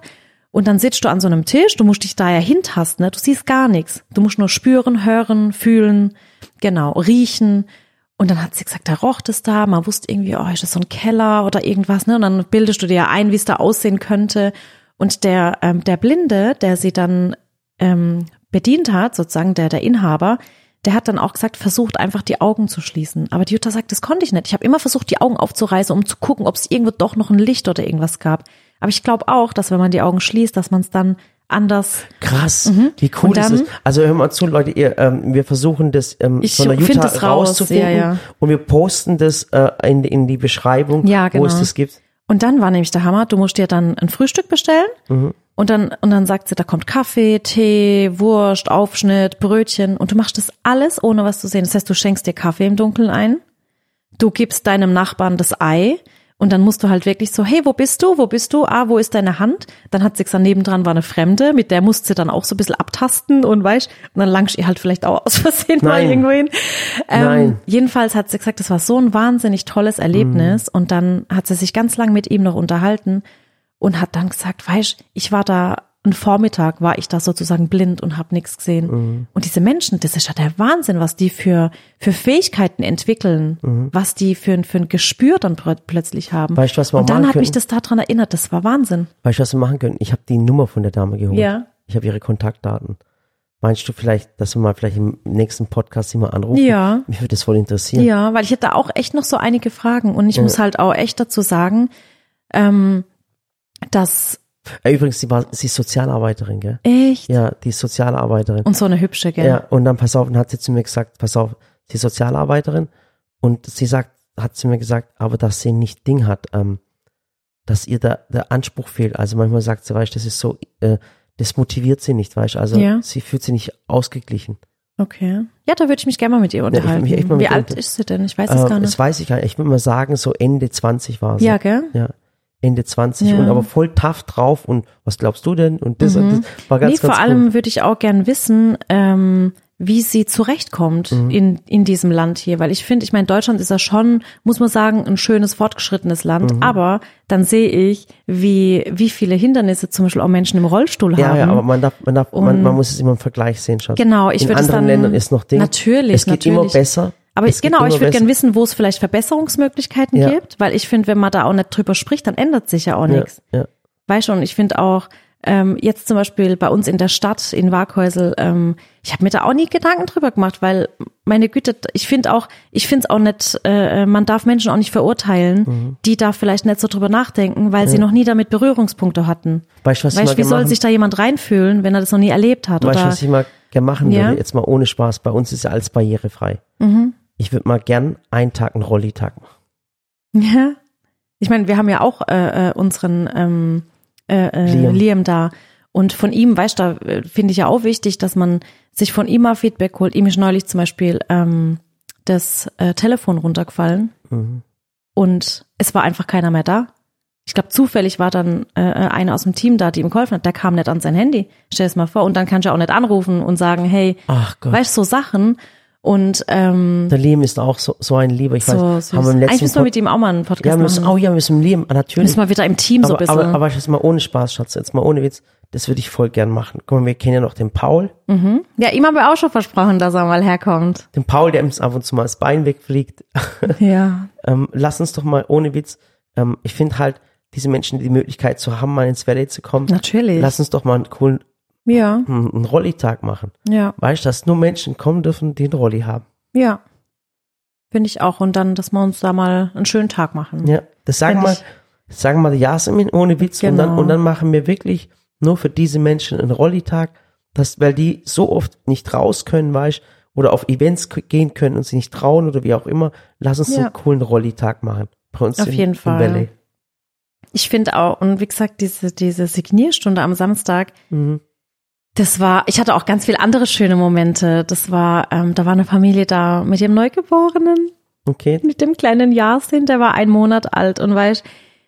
und dann sitzt du an so einem Tisch, du musst dich da ja hintasten, ne? du siehst gar nichts, du musst nur spüren, hören, fühlen, genau, riechen und dann hat sie gesagt, da roch es da, man wusste irgendwie, oh, ist das so ein Keller oder irgendwas, ne? Und dann bildest du dir ein, wie es da aussehen könnte. Und der, ähm, der Blinde, der sie dann ähm, bedient hat, sozusagen der, der Inhaber, der hat dann auch gesagt, versucht einfach die Augen zu schließen. Aber die Jutta sagt, das konnte ich nicht. Ich habe immer versucht, die Augen aufzureißen, um zu gucken, ob es irgendwo doch noch ein Licht oder irgendwas gab. Aber ich glaube auch, dass wenn man die Augen schließt, dass man es dann anders. Krass, wie cool Und ist dann- das? Also hör mal zu, Leute, ihr, ähm, wir versuchen das ähm, Ich von der Jutta das raus, rauszufinden ja, ja. und wir posten das äh, in, in die Beschreibung, Ja, wo es genau. das gibt. Und dann war nämlich der Hammer, du musst dir dann ein Frühstück bestellen Mhm. und dann und dann sagt sie, da kommt Kaffee, Tee, Wurst, Aufschnitt, Brötchen und du machst das alles ohne was zu sehen. Das heißt, du schenkst dir Kaffee im Dunkeln ein, du gibst deinem Nachbarn das Ei und dann musst du halt wirklich so, hey, wo bist du? Wo bist du? Ah, wo ist deine Hand? Dann hat sie gesagt, nebendran war eine Fremde, mit der musst sie dann auch so ein bisschen abtasten und weißt, und dann langst ihr halt vielleicht auch aus Versehen mal Nein. irgendwo hin. Ähm, Nein. Jedenfalls hat sie gesagt, das war so ein wahnsinnig tolles Erlebnis und dann hat sie sich ganz lang mit ihm noch unterhalten und hat dann gesagt, weißt, ich war da einen Vormittag war ich da sozusagen blind und habe nichts gesehen. Und diese Menschen, das ist ja der Wahnsinn, was die für für Fähigkeiten entwickeln, was die für ein für ein Gespür dann plö- plötzlich haben. Weißt du, was wir und dann hat mich könnten? das daran erinnert, das war Wahnsinn. Weißt du, was wir machen können? Ich habe die Nummer von der Dame geholt. Ja. Ich habe ihre Kontaktdaten. Meinst du vielleicht, dass wir mal vielleicht im nächsten Podcast sie mal anrufen? Ja. Mich würde das voll interessieren. Ja, weil ich hätte auch echt noch so einige Fragen und ich muss halt auch echt dazu sagen, ähm, dass Übrigens, sie war, sie ist Sozialarbeiterin, gell? echt Ja, die ist Sozialarbeiterin. und so eine hübsche, gell? Ja, und dann pass auf, dann hat sie zu mir gesagt, pass auf, sie ist Sozialarbeiterin und sie sagt, hat sie mir gesagt, aber dass sie nicht Ding hat, ähm, dass ihr da der Anspruch fehlt. Also manchmal sagt sie, weißt, das ist so, äh, das motiviert sie nicht, weißt, also Ja. sie fühlt sich nicht ausgeglichen. Okay. Ja, da würde ich mich gerne mal mit ihr unterhalten. Wie mit ihr alt ist sie denn? Ich weiß es Äh, gar nicht. das weiß ich gar nicht. Ich würde mal sagen, so Ende 20 war sie. Ja, gell? Ja. Ende 20 Ja. und aber voll tough drauf und was glaubst du denn? Und das, und das war ganz, Mhm. nee, vor ganz allem würde ich auch gern wissen, ähm, wie sie zurechtkommt Mhm. in, in diesem Land hier. Weil ich finde, ich meine, Deutschland ist ja schon, muss man sagen, ein schönes, fortgeschrittenes Land. Mhm. Aber dann sehe ich, wie, wie viele Hindernisse zum Beispiel auch Menschen im Rollstuhl Ja, haben. ja, aber man darf, man darf, man, man muss es immer im Vergleich sehen, Schatz. Genau, ich In würde es anderen dann- Ländern ist noch Ding. Natürlich, Es geht immer natürlich. besser. Aber ich, genau, ich würde gerne wissen, wo es vielleicht Verbesserungsmöglichkeiten Ja. gibt, weil ich finde, wenn man da auch nicht drüber spricht, dann ändert sich ja auch Ja, nichts. ja. Weißt du, und ich finde auch, ähm, jetzt zum Beispiel bei uns in der Stadt, in Waghäusel, ähm, ich habe mir da auch nie Gedanken drüber gemacht, weil meine Güte, ich finde auch, ich finde es auch nicht, äh, man darf Menschen auch nicht verurteilen, Mhm. die da vielleicht nicht so drüber nachdenken, weil sie noch nie damit Berührungspunkte hatten. Weißt du, was ich Weißt du, wie soll machen, sich da jemand reinfühlen, wenn er das noch nie erlebt hat? weißt, du, was ich mal gerne machen Ja. würde? Jetzt mal ohne Spaß. Bei uns ist ja alles barrierefrei. Mhm. Ich würde mal gern einen Tag einen Rollitag machen. Ja. Ich meine, wir haben ja auch äh, äh, unseren ähm, äh, äh, Liam. Liam. da. Und von ihm, weißt du, da äh, finde ich ja auch wichtig, dass man sich von ihm mal Feedback holt. Ihm ist neulich zum Beispiel ähm, das äh, Telefon runtergefallen Mhm. und es war einfach keiner mehr da. Ich glaube, zufällig war dann äh, einer aus dem Team da, die ihm geholfen hat. Der kam nicht an sein Handy. Stell es mal vor. Und dann kannst du auch nicht anrufen und sagen, hey, weißt du, so Sachen. Und ähm, der Liam ist auch so, so ein Lieber. Ich so weiß, süß. haben wir im Eigentlich letzten müssen wir mit ihm auch mal einen Podcast ja, wir müssen, machen. oh ja, wir müssen Liam, ah, natürlich. Müssen wir wieder im Team so ein aber, bisschen. aber, aber jetzt mal ohne Spaß, Schatz, jetzt mal ohne Witz, das würde ich voll gern machen. Guck mal, wir kennen ja noch den Paul. Ja, ihm haben wir auch schon versprochen, dass er mal herkommt. Den Paul, der uns ab und zu mal das Bein wegfliegt. Ja. ähm, lass uns doch mal ohne Witz, ähm, ich finde halt, diese Menschen die Möglichkeit zu haben, mal ins Valley zu kommen. Natürlich. Lass uns doch mal einen coolen Ja, einen einen Rolli-Tag machen. ja, Weißt du, dass nur Menschen kommen dürfen, die einen Rolli haben. ja. Finde ich auch. Und dann, dass wir uns da mal einen schönen Tag machen. Ja, das sagen wir, sagen wir Jasmin ohne Witz und dann Genau. und dann machen wir wirklich nur für diese Menschen einen Rollitag, dass weil die so oft nicht raus können, weißt oder auf Events gehen können und sie nicht trauen oder wie auch immer, lass uns Ja. einen coolen Rollitag machen. Bei uns Auf in, jeden Fall. Valley. Ich finde auch, und wie gesagt, diese, diese Signierstunde am Samstag, Mhm. Das war, ich hatte auch ganz viele andere schöne Momente. Das war, ähm, da war eine Familie da mit ihrem Neugeborenen. Okay. mit dem kleinen Yasin, der war ein Monat alt und weißt,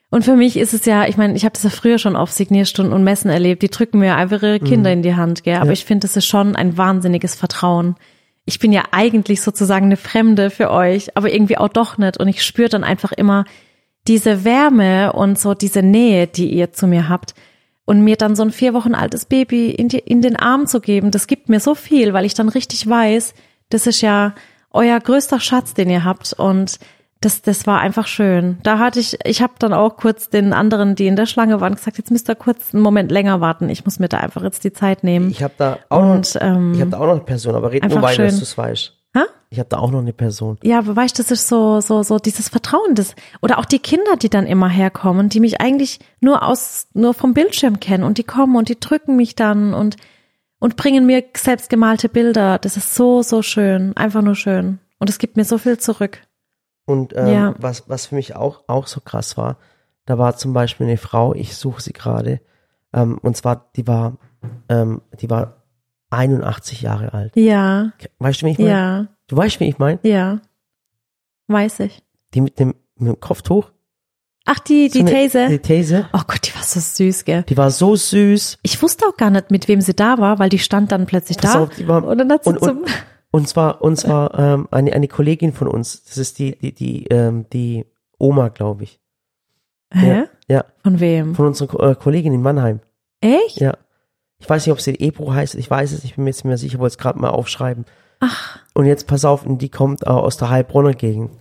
und für mich ist es ja, ich meine, ich habe das ja früher schon auf Signierstunden und Messen erlebt, die drücken mir einfach ihre Kinder in die Hand, gell? Aber Ja. ich finde, das ist schon ein wahnsinniges Vertrauen. Ich bin ja eigentlich sozusagen eine Fremde für euch, aber irgendwie auch doch nicht. Und ich spüre dann einfach immer diese Wärme und so diese Nähe, die ihr zu mir habt. Und mir dann so ein vier Wochen altes Baby in, die, in den Arm zu geben, das gibt mir so viel, weil ich dann richtig weiß, das ist ja euer größter Schatz, den ihr habt. Und das, das war einfach schön. Da hatte ich, ich habe dann auch kurz den anderen, die in der Schlange waren, gesagt, jetzt müsst ihr kurz einen Moment länger warten. Ich muss mir da einfach jetzt die Zeit nehmen. Ich habe da auch Und, noch, ähm, ich habe da auch noch eine Person, aber red nur weiter, dass du es weißt. Ha? Ich habe da auch noch eine Person. Ja, aber weißt, das ist so, so, so dieses Vertrauen, das, oder auch die Kinder, die dann immer herkommen, die mich eigentlich nur aus, nur vom Bildschirm kennen und die kommen und die drücken mich dann und, und bringen mir selbstgemalte Bilder. Das ist so, so schön. Einfach nur schön. Und es gibt mir so viel zurück. Und ähm, Ja. was, was für mich auch, auch so krass war, da war zum Beispiel eine Frau, ich suche sie gerade, ähm, und zwar, die war, ähm, die war 81 Jahre alt. Ja, Weißt du, wen ich meine? ja, Du weißt, wen ich meine? ja. Weiß ich. Die mit dem, mit dem Kopftuch? Ach, die, die So These. Die These. Oh Gott, die war so süß, gell? Die war so süß. Ich wusste auch gar nicht, mit wem sie da war, weil die stand dann plötzlich Pass da. auf, die war- und dann hat sie und- und- zum, Und zwar, und zwar ähm, eine, eine Kollegin von uns. Das ist die, die, die, ähm, die Oma, glaube ich. hä? Ja, Von wem? von unserer äh, Kollegin in Mannheim. Echt? Ja. Ich weiß nicht, ob sie Ebro heißt. Ich weiß es nicht, ich bin mir jetzt nicht mehr sicher, wollte es gerade mal aufschreiben. Ach, Und jetzt pass auf, die kommt äh, aus der Heilbronner Gegend.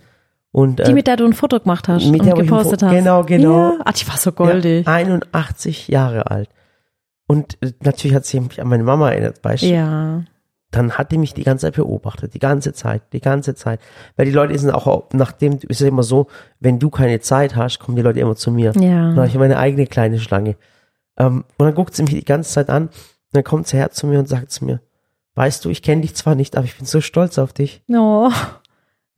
Und, die, äh, mit der du ein Foto gemacht hast mit und der, gepostet hast. genau, genau. Ja. Ach, die war so goldig. Ja, 81 Jahre alt. Und äh, natürlich hat sie mich an meine Mama erinnert, weißt du? Ja. Dann hat die mich die ganze Zeit beobachtet, die ganze Zeit, die ganze Zeit. Weil die Leute sind auch, nachdem, ist es immer so, wenn du keine Zeit hast, kommen die Leute immer zu mir. Ja. Dann habe ich meine eigene kleine Schlange. Ähm, und dann guckt sie mich die ganze Zeit an, und dann kommt sie her zu mir und sagt zu mir, weißt du, ich kenne dich zwar nicht, aber ich bin so stolz auf dich. Oh,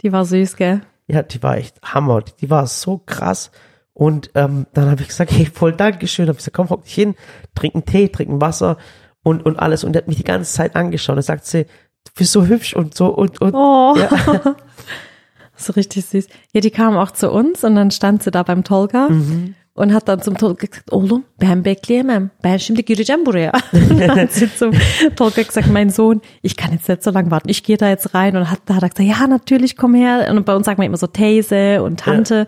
die war süß, gell? Ja, die war echt Hammer. Die, die war so krass. Und ähm, dann habe ich gesagt, hey, voll Dankeschön. Habe ich gesagt, komm, hock dich hin, trink einen Tee, trink ein Wasser und, und alles. Und er hat mich die ganze Zeit angeschaut. Da sagt sie, du bist so hübsch und so und, und Oh, ja. so richtig süß. Ja, die kam auch zu uns und dann stand sie da beim Tolga Mhm. Und hat dann zum Tolga gesagt, oğlum ben bekleyemem. Ben şimdi gireceğim buraya. Und dann hat sie zum Tolga gesagt, mein Sohn, ich kann jetzt nicht so lange warten. Ich gehe da jetzt rein und hat, da hat er gesagt, ja, natürlich, komm her. Und bei uns sagt man immer so These und Tante.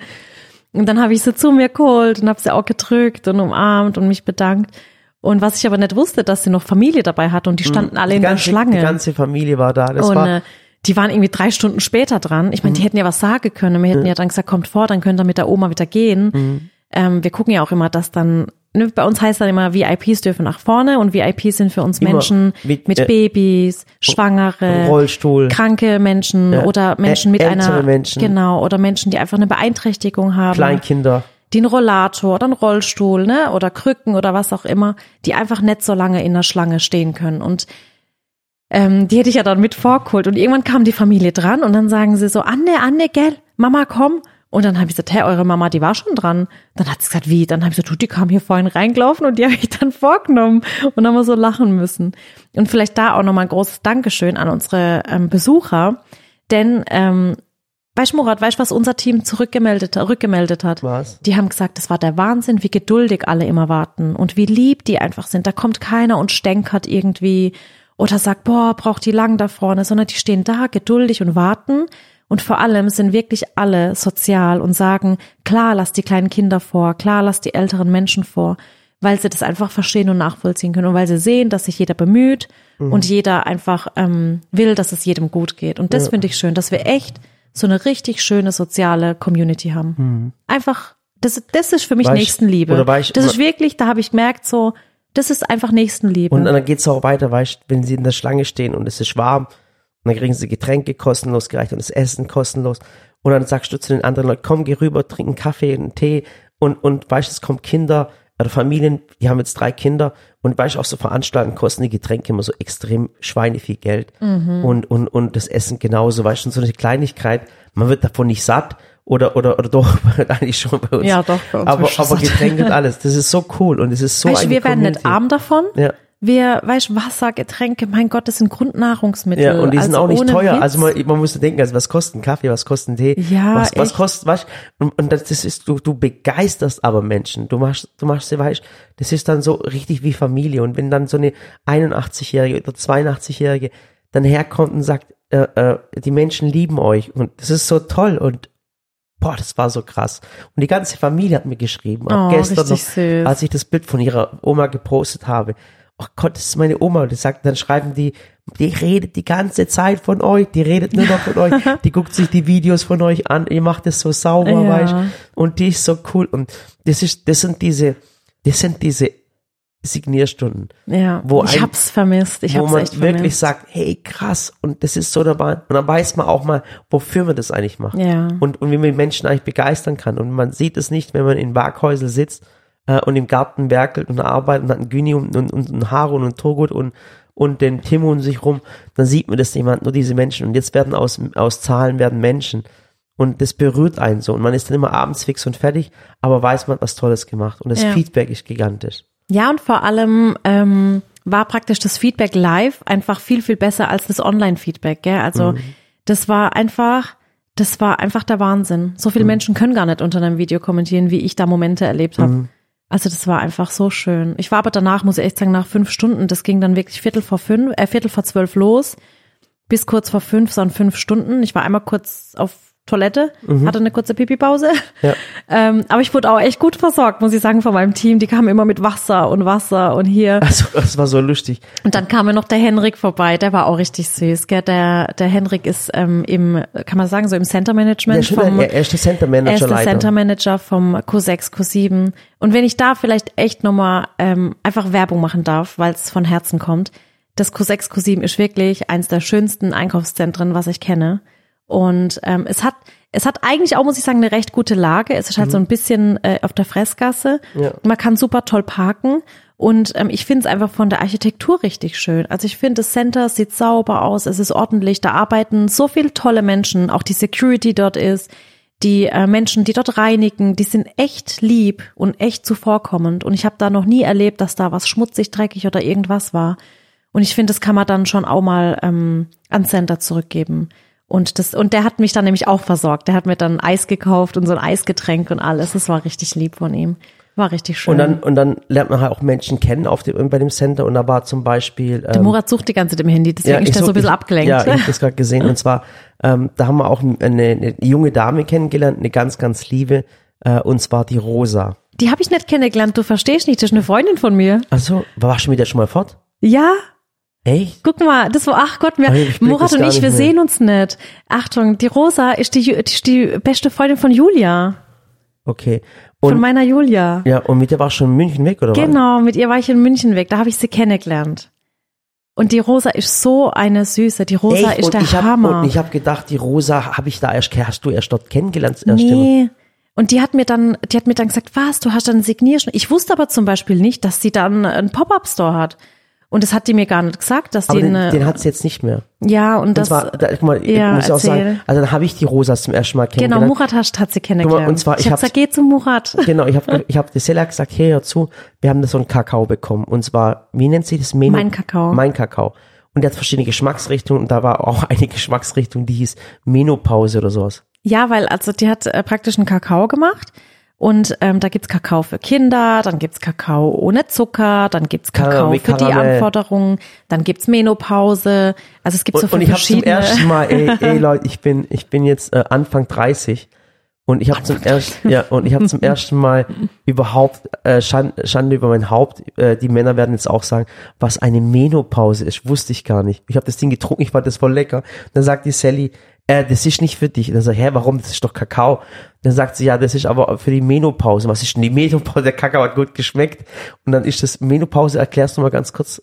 Und dann habe ich sie zu mir geholt und habe sie auch gedrückt und umarmt und mich bedankt. Und was ich aber nicht wusste, dass sie noch Familie dabei hatte und die standen alle die in der ganze, Schlange. Die ganze Familie war da. Das und war, äh, die waren irgendwie drei Stunden später dran. Ich meine, die hätten ja was sagen können. Wir hätten ja dann gesagt, kommt vor, dann könnt ihr mit der Oma wieder gehen. Ähm, wir gucken ja auch immer, dass dann, ne, bei uns heißt dann immer, VIPs dürfen nach vorne und VIPs sind für uns Immer Menschen mit, mit, äh, Babys, Schwangere, Rollstuhl. kranke Menschen Ja, oder Menschen mit einer, Menschen. genau, oder Menschen, die einfach eine Beeinträchtigung haben Kleinkinder. die einen Rollator oder einen Rollstuhl, ne, oder Krücken oder was auch immer, die einfach nicht so lange in der Schlange stehen können. Und ähm, die hätte ich ja dann mit vorgeholt. Und irgendwann kam die Familie dran und dann sagen sie so, Anne, Anne, gell, Mama, komm. Und dann habe ich gesagt, hey, eure Mama, die war schon dran. Dann hat sie gesagt, wie? Dann habe ich gesagt, du, die kam hier vorhin reingelaufen und die habe ich dann vorgenommen. Und dann haben wir so lachen müssen. Und vielleicht da auch nochmal ein großes Dankeschön an unsere ähm, Besucher. Denn, ähm, weißt du, Murat, weißt du, was unser Team zurückgemeldet, rückgemeldet hat? Was? Die haben gesagt, das war der Wahnsinn, wie geduldig alle immer warten und wie lieb die einfach sind. Da kommt keiner und stänkert irgendwie oder sagt, boah, braucht die lang da vorne, sondern die stehen da geduldig und warten. Und vor allem sind wirklich alle sozial und sagen, klar, lass die kleinen Kinder vor, klar, lass die älteren Menschen vor, weil sie das einfach verstehen und nachvollziehen können und weil sie sehen, dass sich jeder bemüht und jeder einfach ähm, will, dass es jedem gut geht. Und das finde ich schön, dass wir echt so eine richtig schöne soziale Community haben. Einfach, das, das ist für mich Weißt- Nächstenliebe. oder weißt- das ist wirklich, da habe ich gemerkt, so, das ist einfach Nächstenliebe. Und dann geht's auch weiter, weißt wenn sie in der Schlange stehen und es ist warm, und dann kriegen sie Getränke kostenlos gereicht und das Essen kostenlos. Und dann sagst du zu den anderen Leuten, komm, geh rüber, trink einen Kaffee, einen Tee. Und, und weißt es kommen Kinder oder Familien, die haben jetzt drei Kinder und weißt auch so Veranstaltungen kosten die Getränke immer so extrem Schweine viel Geld. Mhm. Und, und, und das Essen genauso, weißt du, und so eine Kleinigkeit, man wird davon nicht satt. Oder, oder, oder doch, eigentlich schon bei uns. Ja, doch, bei uns aber, aber. Getränke und alles, das ist so cool und es ist so weißt du, eine wir werden nicht arm davon. Ja. Wir, weißt Wasser, Getränke, mein Gott, das sind Grundnahrungsmittel. Ja, und die sind also auch nicht teuer. Witz. Also man, man muss denken, also was kostet ein Kaffee, was kostet ein Tee? Ja, was, was kostet, was? Und, und das ist, du, du begeisterst aber Menschen. Du machst, du machst sie, weißt, das ist dann so richtig wie Familie. Und wenn dann so eine 81-Jährige oder 82-Jährige dann herkommt und sagt, äh, äh, die Menschen lieben euch und das ist so toll und boah, das war so krass. Und die ganze Familie hat mir geschrieben, auch Oh, gestern noch, als ich das Bild von ihrer Oma gepostet habe. Ach Gott, das ist meine Oma. Und die sagt, dann schreiben die, die redet die ganze Zeit von euch, die redet nur noch von euch, die guckt sich die Videos von euch an, ihr macht es so sauber, Ja. weißt Und die ist so cool. Und das ist, das sind diese, das sind diese Signierstunden Ja, Wo ich ein- hab's vermisst. Ich wo hab's man echt wirklich vermisst. sagt, hey krass, und das ist so dabei. Und dann weiß man auch mal, wofür man das eigentlich macht. Ja. Und, und wie man Menschen eigentlich begeistern kann. Und man sieht es nicht, wenn man in Waghäusel sitzt äh, und im Garten werkelt und arbeitet und hat einen Güni und, und, und einen Harun und Turgut und, und den Timo um sich rum, dann sieht man das jemand, nur diese Menschen. Und jetzt werden aus, aus Zahlen werden Menschen. Und das berührt einen so. Und man ist dann immer abends fix und fertig, aber weiß, man hat was Tolles gemacht. Und das Ja. Feedback ist gigantisch. Ja, und vor allem ähm, war praktisch das Feedback live einfach viel, viel besser als das Online-Feedback. Gell? Also Mhm. das war einfach, das war einfach der Wahnsinn. So Mhm. viele Menschen können gar nicht unter einem Video kommentieren, wie ich da Momente erlebt habe. Also das war einfach so schön. Ich war aber danach, muss ich echt sagen, nach fünf Stunden, das ging dann wirklich Viertel vor fünf, äh, Viertel vor zwölf los, bis kurz vor fünf, so an fünf Stunden. Ich war einmal kurz auf Toilette, hatte eine kurze Pipi-Pause. Mhm. Ja. Ähm, aber ich wurde auch echt gut versorgt, muss ich sagen, von meinem Team. Die kamen immer mit Wasser und Wasser und hier. Also, das war so lustig. Und dann kam mir noch der Henrik vorbei, der war auch richtig süß. Gell? Der, der Henrik ist ähm, im, kann man sagen, so im Center Management Der, ist schon vom, er ist der Center er Manager ist der Leiter. Center Manager vom Q6, Q7. Und wenn ich da vielleicht echt nochmal ähm, einfach Werbung machen darf, weil es von Herzen kommt, das Q6, Q7 ist wirklich eins der schönsten Einkaufszentren, was ich kenne. Und ähm, es hat es hat eigentlich auch, muss ich sagen, eine recht gute Lage. Es ist halt so ein bisschen äh, auf der Fressgasse. Ja. Man kann super toll parken. Und ähm, ich finde es einfach von der Architektur richtig schön. Also ich finde, das Center sieht sauber aus, es ist ordentlich, da arbeiten so viele tolle Menschen, auch die Security dort ist, die äh, Menschen, die dort reinigen, die sind echt lieb und echt zuvorkommend. Und ich habe da noch nie erlebt, dass da was schmutzig, dreckig oder irgendwas war. Und ich finde, das kann man dann schon auch mal ähm, ans Center zurückgeben. Und das, und der hat mich dann nämlich auch versorgt. Der hat mir dann Eis gekauft und so ein Eisgetränk und alles. Das war richtig lieb von ihm. War richtig schön. Und dann, und dann lernt man halt auch Menschen kennen auf dem, bei dem Center. Und da war zum Beispiel. der Ähm, Murat sucht die ganze Zeit im Handy, deswegen ist ich der so ein bisschen ich- abgelenkt. Ja, ich habe das gerade gesehen. Und zwar, ähm, da haben wir auch eine, eine junge Dame kennengelernt, eine ganz, ganz liebe. Äh, und zwar die Rosa. Die habe ich nicht kennengelernt, du verstehst nicht, das ist eine Freundin von mir. Also, warst du mit der schon mal fort? Ja, Echt? guck mal, das war, ach Gott, wir, Ah, ich Murat und ich, wir mehr. sehen uns nicht. Achtung, die Rosa ist die, die, die beste Freundin von Julia, Okay. von Und, meiner Julia. ja, und mit der war schon in München weg, oder was? Genau, mit ihr war ich in München weg, da habe ich sie kennengelernt. Und die Rosa ist so eine Süße, die Rosa Echt? ist und der ich hab, Hammer. Und ich habe gedacht, die Rosa habe ich da erst, hast du erst dort kennengelernt? Mal? nee. Und die hat mir dann, die hat mir dann gesagt, was, du hast dann Signierschnitt. Ich wusste aber zum Beispiel nicht, dass sie dann einen Pop-Up-Store hat. Und das hat die mir gar nicht gesagt, dass Aber die den, eine, den hat sie jetzt nicht mehr. ja, und Und das, zwar, da, guck mal, ja, muss ich auch erzähl. sagen, also dann habe ich die Rosa zum ersten Mal genau, kennengelernt. Murat hat, hat sie kennengelernt. und zwar, ich ich habe gesagt, geh zu Murat. Genau, ich habe ich hab der Sella gesagt, hey, hör zu, wir haben da so einen Kakao bekommen. Und zwar, wie nennt sich das? Menu? Mein Kakao. Mein Kakao. Und der hat verschiedene Geschmacksrichtungen und da war auch eine Geschmacksrichtung, die hieß Menopause oder sowas. Ja, weil also die hat äh, praktisch einen Kakao gemacht. Und ähm, da gibt's Kakao für Kinder, dann gibt's Kakao ohne Zucker, dann gibt's Kakao Karamell, für die. Anforderungen, dann gibt's Menopause. Also es gibt so Und, und ich habe zum verschiedene. ersten Mal, ey, ey Leute, ich bin, ich bin jetzt äh, Anfang 30 und ich habe zum ersten, ja, und ich habe zum ersten Mal überhaupt äh, Schande, Schande über mein Haupt. Äh, die Männer werden jetzt auch sagen, was eine Menopause ist, wusste ich gar nicht. Ich habe das Ding getrunken, ich fand das voll lecker. Dann sagt die Sally, äh, das ist nicht für dich. Und dann sag ich, hä, warum? Das ist doch Kakao. Dann sagt sie, ja, das ist aber für die Menopause. Was ist denn die Menopause? Der Kakao hat gut geschmeckt. Und dann ist das Menopause, erklärst du mal ganz kurz.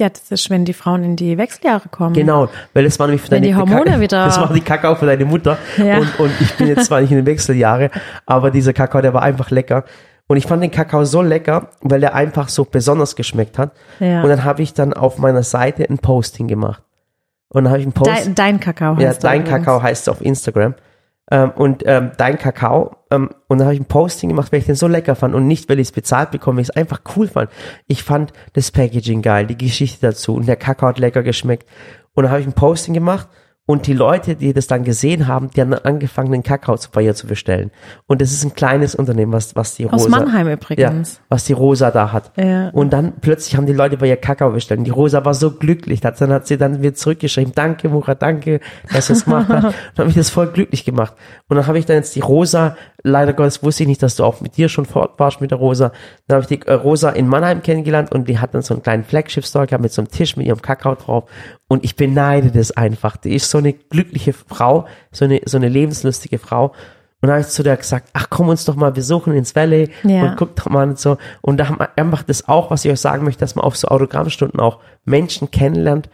Ja, das ist, wenn die Frauen in die Wechseljahre kommen. Genau, weil das war nämlich für Wenn deine die Hormone Kaka- wieder- Das war die Kakao für deine Mutter. Ja. Und, und ich bin jetzt zwar nicht in den Wechseljahre, aber dieser Kakao, der war einfach lecker. Und ich fand den Kakao so lecker, weil er einfach so besonders geschmeckt hat. Ja. Und dann habe ich dann auf meiner Seite ein Posting gemacht. Und dann habe ich ein Post. Dein, dein Kakao heißt Ja, dein. Kakao heißt es auf Instagram. Ähm, und ähm, dein Kakao. Ähm, und dann habe ich ein Posting gemacht, weil ich den so lecker fand und nicht, weil ich es bezahlt bekomme, weil ich es einfach cool fand. Ich fand das Packaging geil, die Geschichte dazu und der Kakao hat lecker geschmeckt. Und dann habe ich ein Posting gemacht Und die Leute, die das dann gesehen haben, die haben dann angefangen, den Kakao bei ihr zu bestellen. Und das ist ein kleines Unternehmen, was, was die Rosa. Aus Mannheim übrigens. Ja, was die Rosa da hat. Ja. Und dann plötzlich haben die Leute bei ihr Kakao bestellt. Und die Rosa war so glücklich. Dann hat sie dann wieder zurückgeschrieben, danke Murat, danke, dass du es gemacht hast. Und dann hat mich das voll glücklich gemacht. Und dann habe ich dann jetzt die Rosa, leider Gottes wusste ich nicht, dass du auch mit dir schon fort warst mit der Rosa. Dann habe ich die Rosa in Mannheim kennengelernt und die hat dann so einen kleinen Flagship-Store gehabt mit so einem Tisch mit ihrem Kakao drauf. Und ich beneide das einfach. Die ist so eine glückliche Frau, so eine, so eine lebenslustige Frau. Und dann habe ich zu der gesagt, ach komm uns doch mal besuchen ins Valley Ja. und guck doch mal und so. Und da haben, er macht das auch, was ich euch sagen möchte, dass man auf so Autogrammstunden auch Menschen kennenlernt,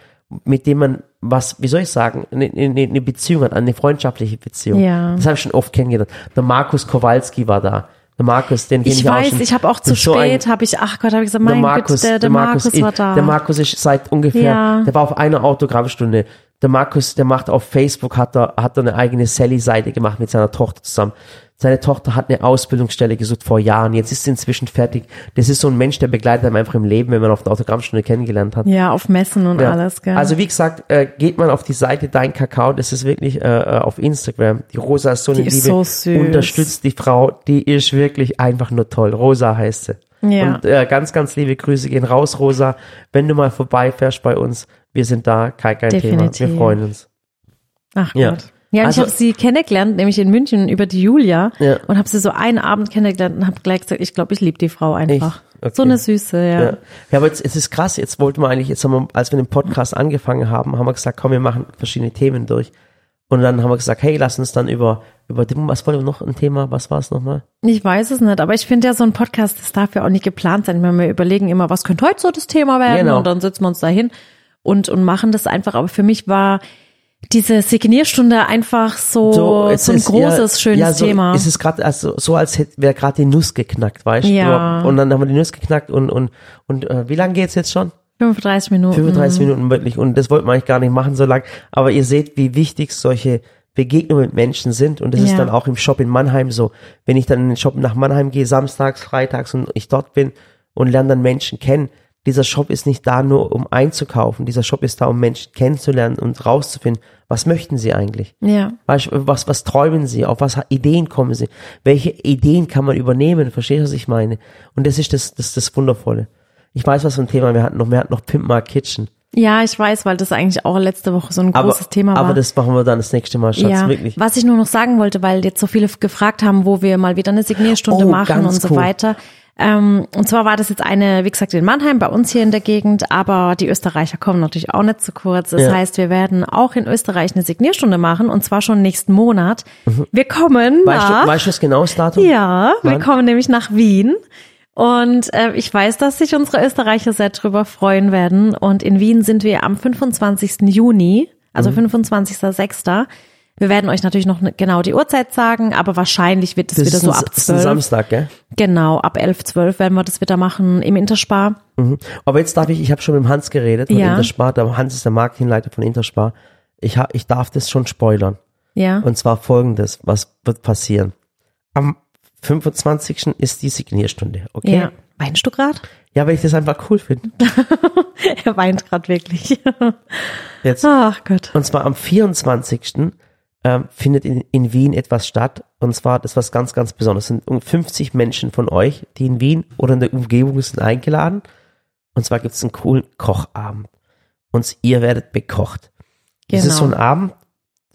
mit denen man was, wie soll ich sagen, eine, eine, eine Beziehung hat, eine freundschaftliche Beziehung. Ja. Das habe ich schon oft kennengelernt. Der Markus Kowalski war da. Der Markus, den Ich auch weiß, schon. ich habe auch zu so spät, habe ich, ach Gott, habe ich gesagt, der mein Markus, Gott, der, der, Markus, war da. Der Markus ist seit ungefähr, Ja. der war auf einer Autogrammstunde. Der Markus, der macht auf Facebook, hat er, hat er eine eigene Sally-Seite gemacht mit seiner Tochter zusammen. Seine Tochter hat eine Ausbildungsstelle gesucht vor Jahren. Jetzt ist sie inzwischen fertig. Das ist so ein Mensch, der begleitet einem einfach im Leben, wenn man auf der Autogrammstunde kennengelernt hat. ja, auf Messen und Ja. alles, gell. Also wie gesagt, äh, geht mal auf die Seite Dein Kakao, das ist wirklich äh, äh, auf Instagram. Die Rosa ist so eine Die ist Liebe, so süß. unterstützt die Frau, die ist wirklich einfach nur toll. Rosa heißt sie. Ja. Und äh, ganz, ganz liebe Grüße gehen raus, Rosa. Wenn du mal vorbeifährst bei uns, wir sind da, kein, kein Thema. Definitiv. Wir freuen uns. Ach Ja. Gott. Ja, und Also- ich habe sie kennengelernt, nämlich in München über die Julia Ja. und habe sie so einen Abend kennengelernt und habe gleich gesagt, ich glaube, ich liebe die Frau einfach. Echt? Okay. So eine Süße, ja. Ja. ja, aber jetzt, es ist krass, jetzt wollten wir eigentlich, jetzt haben wir, als wir den Podcast angefangen haben, haben wir gesagt, komm, wir machen verschiedene Themen durch. Und dann haben wir gesagt, hey, lass uns dann über, über was wollen wir noch ein Thema, was war es nochmal? Ich weiß es nicht, aber ich finde ja so ein Podcast, das darf ja auch nicht geplant sein. Wenn wir überlegen immer, was könnte heute so das Thema werden Genau. und dann sitzen wir uns da hin und, und machen das einfach. Aber für mich war diese Signierstunde einfach so, so, es ein ist- großes, ja, schönes ja, so, Thema. Es ist gerade also, so, als hätte wäre gerade die Nuss geknackt, weißt du? Ja. Und dann haben wir die Nuss geknackt und, und, und äh, wie lange geht's jetzt schon? 35 Minuten. 35 Minuten wirklich. Und das wollten wir eigentlich gar nicht machen so lang. Aber ihr seht, wie wichtig solche Begegnungen mit Menschen sind. Und das ist Ja. dann auch im Shop in Mannheim so. Wenn ich dann in den Shop nach Mannheim gehe, samstags, freitags und ich dort bin und lerne dann Menschen kennen, dieser Shop ist nicht da nur, um einzukaufen. Dieser Shop ist da, um Menschen kennenzulernen und rauszufinden, was möchten sie eigentlich? Ja. Du, was, was träumen sie? Auf was Ideen kommen sie? Welche Ideen kann man übernehmen? Verstehst du, was ich meine? Und das ist das, das, das Wundervolle. Ich weiß, was für ein Thema wir hatten noch. Wir hatten noch Pimp My Kitchen. Ja, ich weiß, weil das eigentlich auch letzte Woche so ein Aber, großes Thema war. aber das machen wir dann das nächste Mal, Schatz, ja, wirklich. was ich nur noch sagen wollte, weil jetzt so viele gefragt haben, wo wir mal wieder eine Signierstunde Oh, machen und so cool. weiter. Ähm, und zwar war das jetzt eine, wie gesagt, in Mannheim, bei uns hier in der Gegend, aber die Österreicher kommen natürlich auch nicht zu kurz. Das Ja. heißt, wir werden auch in Österreich eine Signierstunde machen und zwar schon nächsten Monat. Wir kommen Mhm. Weißt nach, du, weißt du das genaues Datum? ja, wir Wann? kommen nämlich nach Wien. Und äh, ich weiß, dass sich unsere Österreicher sehr drüber freuen werden. Und in Wien sind wir am 25. Juni, also Mhm. 25.06. Wir werden euch natürlich noch ne- genau die Uhrzeit sagen, aber wahrscheinlich wird es wieder so ein, ab das ist ein 12. Samstag, gell? Genau, ab 11, 12 werden wir das wieder machen im Interspar. Mhm. Aber jetzt darf ich, ich habe schon mit dem Hans geredet von Ja. Interspar. Der Hans ist der Marketingleiter von Interspar. Ich, ha, ich darf das schon spoilern. Ja. Und zwar folgendes, was wird passieren? Am 25. ist die Signierstunde, okay? Ja. Weinst du grad? Ja, weil ich das einfach cool finde. Er weint gerade wirklich. Jetzt. Ach Gott. Und zwar am 24. Ähm, findet in, in Wien etwas statt. Und zwar, das ist was ganz, ganz Besonderes. Es sind um 50 Menschen von euch, die in Wien oder in der Umgebung sind, eingeladen. Und zwar gibt es einen coolen Kochabend. Und ihr werdet bekocht. Das ist so ein Genau. Abend.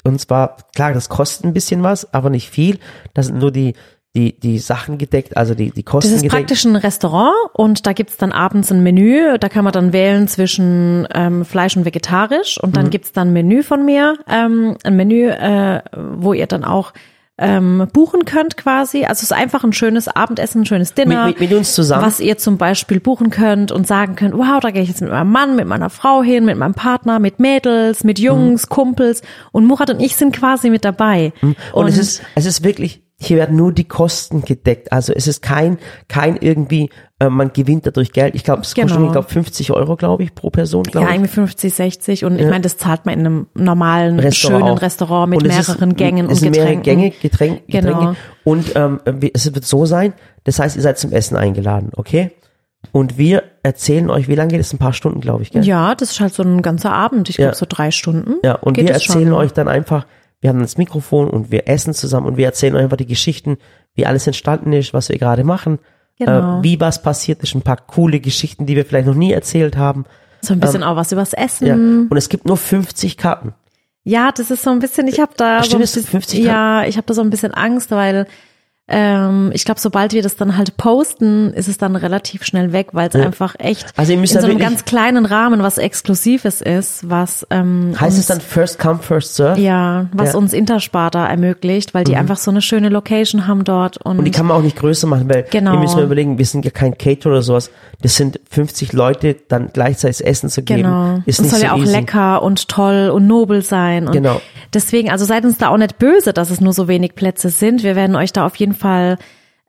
Und zwar, klar, das kostet ein bisschen was, aber nicht viel. Da sind nur die, die, die Sachen gedeckt, also die, die Kosten Das ist gedeckt. praktisch ein Restaurant und da gibt's dann abends ein Menü. Da kann man dann wählen zwischen ähm, Fleisch und Vegetarisch und Mhm. dann gibt's dann ein Menü von mir, ähm, ein Menü, äh, wo ihr dann auch ähm, buchen könnt quasi. Also es ist einfach ein schönes Abendessen, ein schönes Dinner. Mit, mit, mit uns zusammen. Was ihr zum Beispiel buchen könnt und sagen könnt, wow, da gehe ich jetzt mit meinem Mann, mit meiner Frau hin, mit meinem Partner, mit Mädels, mit Jungs, Kumpels und Murat und ich sind quasi mit dabei. Mhm. Und, es ist, es ist wirklich, hier werden nur die Kosten gedeckt. Also es ist kein, kein irgendwie, äh, man gewinnt dadurch Geld. Ich glaube, es kostet, Genau. ich glaube, 50 Euro, glaube ich, pro Person, Ja, glaube ich. irgendwie 50, 60 und ich meine, das zahlt man in einem normalen, Restaurant schönen auch. Restaurant mit es ist- mehreren Gängen es und sind mehrere Getränken. Gänge, Getränk, Genau. Getränke. Und ähm, es wird so sein, das heißt, ihr seid zum Essen eingeladen, okay? Und wir erzählen euch, wie lange geht es? Ein paar Stunden, glaube ich, gell? Ja, das ist halt so ein ganzer Abend. Ich glaube Ja. so drei Stunden. Ja, und wir erzählen schon. euch dann einfach, wir haben das Mikrofon und wir essen zusammen und wir erzählen euch einfach die Geschichten, wie alles entstanden ist, was wir gerade machen, Genau. äh, wie was passiert ist, ein paar coole Geschichten, die wir vielleicht noch nie erzählt haben. So ein bisschen auch was übers Ja. Essen. Und es gibt nur 50 Karten. Ja, das ist so ein bisschen, ich habe da Stimmt, so ein bisschen, 50 ja, ich habe da so ein bisschen Angst, weil ähm, ich glaube, sobald wir das dann halt posten, ist es dann relativ schnell weg, weil es einfach echt Also ihr müsst in so einem ganz kleinen Rahmen was Exklusives ist, was ähm, Heißt uns, es dann First Come, First Serve? ja, was Ja. Mhm. uns Interspar da ermöglicht, weil die einfach so eine schöne Location haben dort und, Und die kann man auch nicht größer machen, weil Genau. wir müssen mal überlegen, wir sind ja kein Caterer oder sowas. Das sind 50 Leute, dann gleichzeitig Essen zu geben, Genau. ist und nicht soll so ja auch easy. lecker und toll und nobel sein. Und Genau. Deswegen, also seid uns da auch nicht böse, dass es nur so wenig Plätze sind. Wir werden euch da auf jeden Fall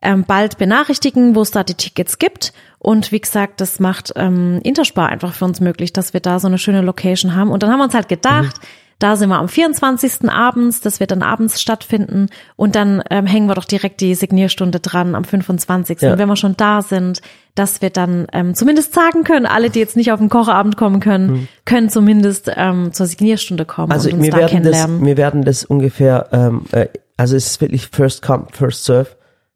ähm, bald benachrichtigen, wo es da die Tickets gibt. Und wie gesagt, das macht ähm, Interspar einfach für uns möglich, dass wir da so eine schöne Location haben. Und dann haben wir uns halt gedacht, da sind wir am 24. abends, das wird dann abends stattfinden. Und dann ähm, hängen wir doch direkt die Signierstunde dran am 25. Ja. Und wenn wir schon da sind, dass wir dann ähm, zumindest sagen können, alle, die jetzt nicht auf den Kocherabend kommen können, können zumindest ähm, zur Signierstunde kommen Also und uns wir da werden das, kennenlernen. wir werden das ungefähr, ähm, äh, also es ist wirklich First Come, First Serve.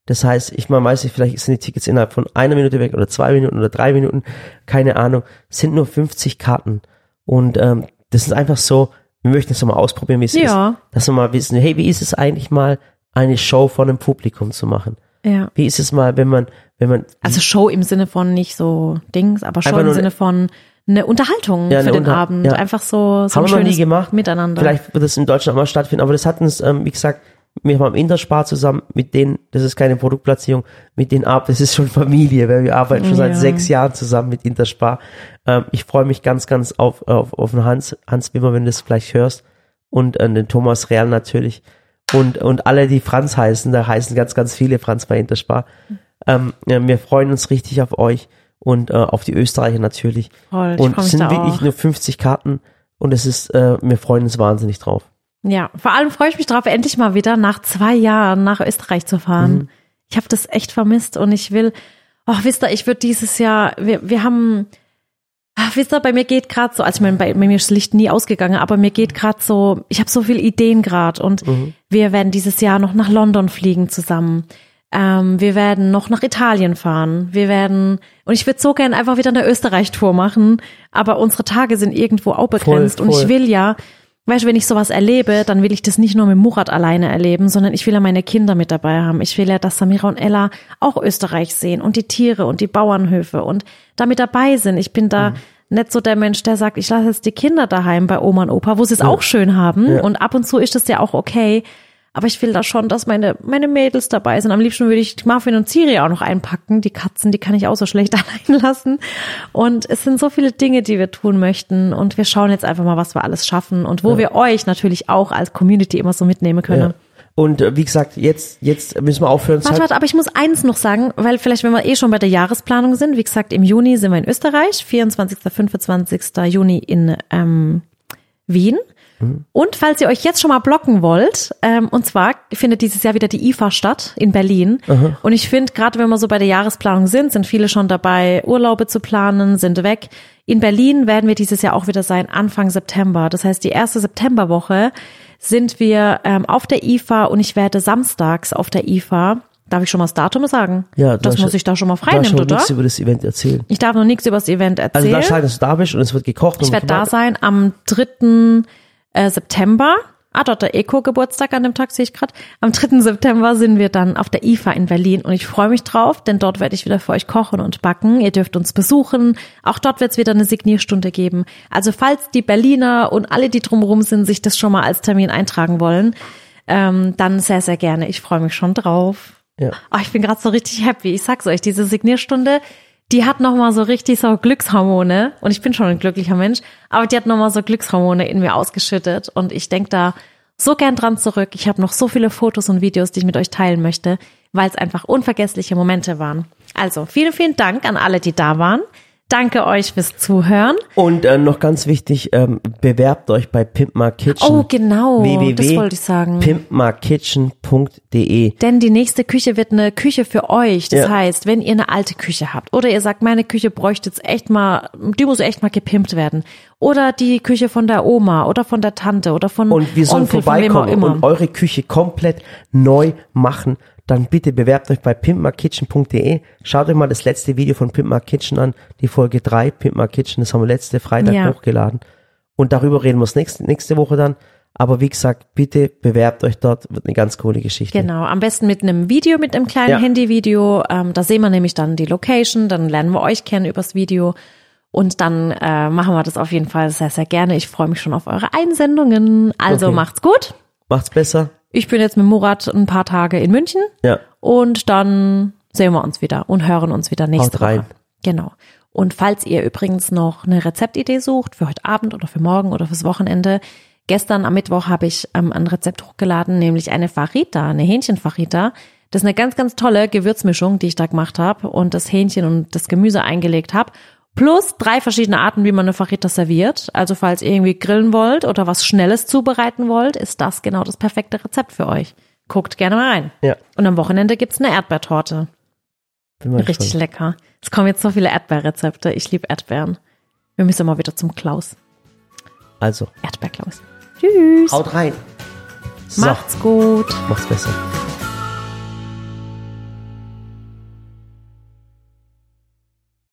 Das heißt, ich mal weiß nicht, vielleicht sind die Tickets innerhalb von einer Minute weg oder zwei Minuten oder drei Minuten, keine Ahnung. Es sind nur 50 Karten und ähm, das ist einfach so. Wir möchten es mal ausprobieren, wie es Ja. ist, dass wir mal wissen, hey, wie ist es eigentlich mal eine Show vor einem Publikum zu machen? Ja. Wie ist es mal, wenn man, wenn man Also Show im Sinne von nicht so Dings, aber Show im Sinne von eine Unterhaltung Ja, für eine den Unter- Abend. ja. Einfach so, so Haben ein wir noch nie schönes gemacht. Miteinander. Vielleicht wird es in Deutschland auch mal stattfinden, aber das hat uns, ähm, wie gesagt, wir haben Interspar zusammen, mit denen, das ist keine Produktplatzierung, mit denen ab, das ist schon Familie, weil wir arbeiten schon seit Ja. sechs Jahren zusammen mit Interspar. Ähm, ich freue mich ganz, ganz auf, auf, auf den Hans, Hans Wimmer, wenn du das vielleicht hörst und äh, den Thomas Real natürlich und, und alle, die Franz heißen, da heißen ganz, ganz viele Franz bei Interspar. Ähm, ja, wir freuen uns richtig auf euch und äh, auf die Österreicher natürlich. Voll, und es sind wirklich auch. nur 50 Karten und es ist, äh, wir freuen uns wahnsinnig drauf. Ja, vor allem freue ich mich drauf, endlich mal wieder nach zwei Jahren nach Österreich zu fahren. Mhm. Ich habe das echt vermisst und ich will, oh, wisst ihr, ich würde dieses Jahr, wir, wir haben, ach, wisst ihr, bei mir geht gerade so, also ich meine, bei, bei mir ist das Licht nie ausgegangen, aber mir geht gerade so, ich habe so viele Ideen gerade und Mhm. wir werden dieses Jahr noch nach London fliegen zusammen. Ähm, wir werden noch nach Italien fahren. Wir werden, und ich würde so gern einfach wieder eine Österreich-Tour machen, aber unsere Tage sind irgendwo auch begrenzt und voll. ich will ja, weißt du, wenn ich sowas erlebe, dann will ich das nicht nur mit Murat alleine erleben, sondern ich will ja meine Kinder mit dabei haben. Ich will ja, dass Samira und Ella auch Österreich sehen und die Tiere und die Bauernhöfe und da mit dabei sind. Ich bin da nicht so der Mensch, der sagt, ich lasse jetzt die Kinder daheim bei Oma und Opa, wo sie es auch schön haben und ab und zu ist das ja auch okay. Aber ich will da schon, dass meine, meine Mädels dabei sind. Am liebsten würde ich Marvin und Ciri auch noch einpacken. Die Katzen, die kann ich auch so schlecht allein lassen. Und es sind so viele Dinge, die wir tun möchten. Und wir schauen jetzt einfach mal, was wir alles schaffen und wo wir euch natürlich auch als Community immer so mitnehmen können. Ja. Und äh, wie gesagt, jetzt, jetzt müssen wir aufhören. Warte, warte, aber ich muss eins noch sagen, weil vielleicht, wenn wir eh schon bei der Jahresplanung sind, wie gesagt, im Juni sind wir in Österreich, 24., 25. Juni in ähm, Wien. Und falls ihr euch jetzt schon mal blocken wollt, ähm, und zwar findet dieses Jahr wieder die IFA statt in Berlin. Und ich finde, gerade wenn wir so bei der Jahresplanung sind, sind viele schon dabei, Urlaube zu planen, sind weg. In Berlin werden wir dieses Jahr auch wieder sein, Anfang September. Das heißt, die erste Septemberwoche sind wir ähm, auf der IFA und ich werde samstags auf der IFA. Darf ich schon mal das Datum sagen? Ja, das muss ich da schon mal Du hast freinehmen, schon oder? nichts über das Event erzählen. Ich darf noch nichts über das Event Also erzählen. da sagen, dass du da bist und es wird gekocht. Ich werde da sein am 3. äh, September. Ah, dort der Eco-Geburtstag an dem Tag sehe ich gerade. Am 3. September sind wir dann auf der IFA in Berlin und ich freue mich drauf, denn dort werde ich wieder für euch kochen und backen. Ihr dürft uns besuchen. Auch dort wird es wieder eine Signierstunde geben. Also falls die Berliner und alle, die drumherum sind, sich das schon mal als Termin eintragen wollen, ähm, dann sehr, sehr gerne. Ich freue mich schon drauf. Ja. Oh, ich bin gerade so richtig happy. Ich sag's euch, diese Signierstunde, die hat nochmal so richtig so Glückshormone. Und ich bin schon ein glücklicher Mensch, aber die hat nochmal so Glückshormone in mir ausgeschüttet. Und ich denk da so gern dran zurück. Ich habe noch so viele Fotos und Videos, die ich mit euch teilen möchte, weil es einfach unvergessliche Momente waren. Also vielen, vielen Dank an alle, die da waren. Danke euch fürs Zuhören. Und äh, noch ganz wichtig, ähm, bewerbt euch bei Pimp My Kitchen. Oh, genau. Das wollte ich sagen. pimpmykitchen.de. Denn die nächste Küche wird eine Küche für euch. Das Ja. heißt, wenn ihr eine alte Küche habt oder ihr sagt, meine Küche bräuchte jetzt echt mal, die muss echt mal gepimpt werden. Oder die Küche von der Oma oder von der Tante oder von Und wir sollen Onkel, vorbeikommen immer. und eure Küche komplett neu machen. Dann bitte bewerbt euch bei pimpmykitchen.de. Schaut euch mal das letzte Video von Pimp My Kitchen an, die Folge 3, Pimp My Kitchen, das haben wir letzte Freitag Ja. hochgeladen. Und darüber reden wir es nächste, nächste Woche dann. Aber wie gesagt, bitte bewerbt euch dort, wird eine ganz coole Geschichte. Genau, am besten mit einem Video, mit einem kleinen Ja. Handyvideo. Ähm, da sehen wir nämlich dann die Location, dann lernen wir euch kennen übers Video. Und dann äh, machen wir das auf jeden Fall sehr, sehr gerne. Ich freue mich schon auf eure Einsendungen. Also Okay. macht's gut. Macht's besser. Ich bin jetzt mit Murat ein paar Tage in München Ja. und dann sehen wir uns wieder und hören uns wieder nächste Haut rein. Woche. Genau. Und falls ihr übrigens noch eine Rezeptidee sucht für heute Abend oder für morgen oder fürs Wochenende, gestern am Mittwoch habe ich ähm, ein Rezept hochgeladen, nämlich eine Farita, eine Hähnchenfarita. Das ist eine ganz, ganz tolle Gewürzmischung, die ich da gemacht habe und das Hähnchen und das Gemüse eingelegt habe. Plus drei verschiedene Arten, wie man eine Farita serviert. Also falls ihr irgendwie grillen wollt oder was Schnelles zubereiten wollt, ist das genau das perfekte Rezept für euch. Guckt gerne mal rein. Ja. Und am Wochenende gibt's eine Erdbeertorte. Bin mal Richtig gespannt. lecker. Es kommen jetzt so viele Erdbeerrezepte. Ich liebe Erdbeeren. Wir müssen mal wieder zum Klaus. Also, Erdbeerklaus. Tschüss. haut rein. So, Macht's gut. macht's besser.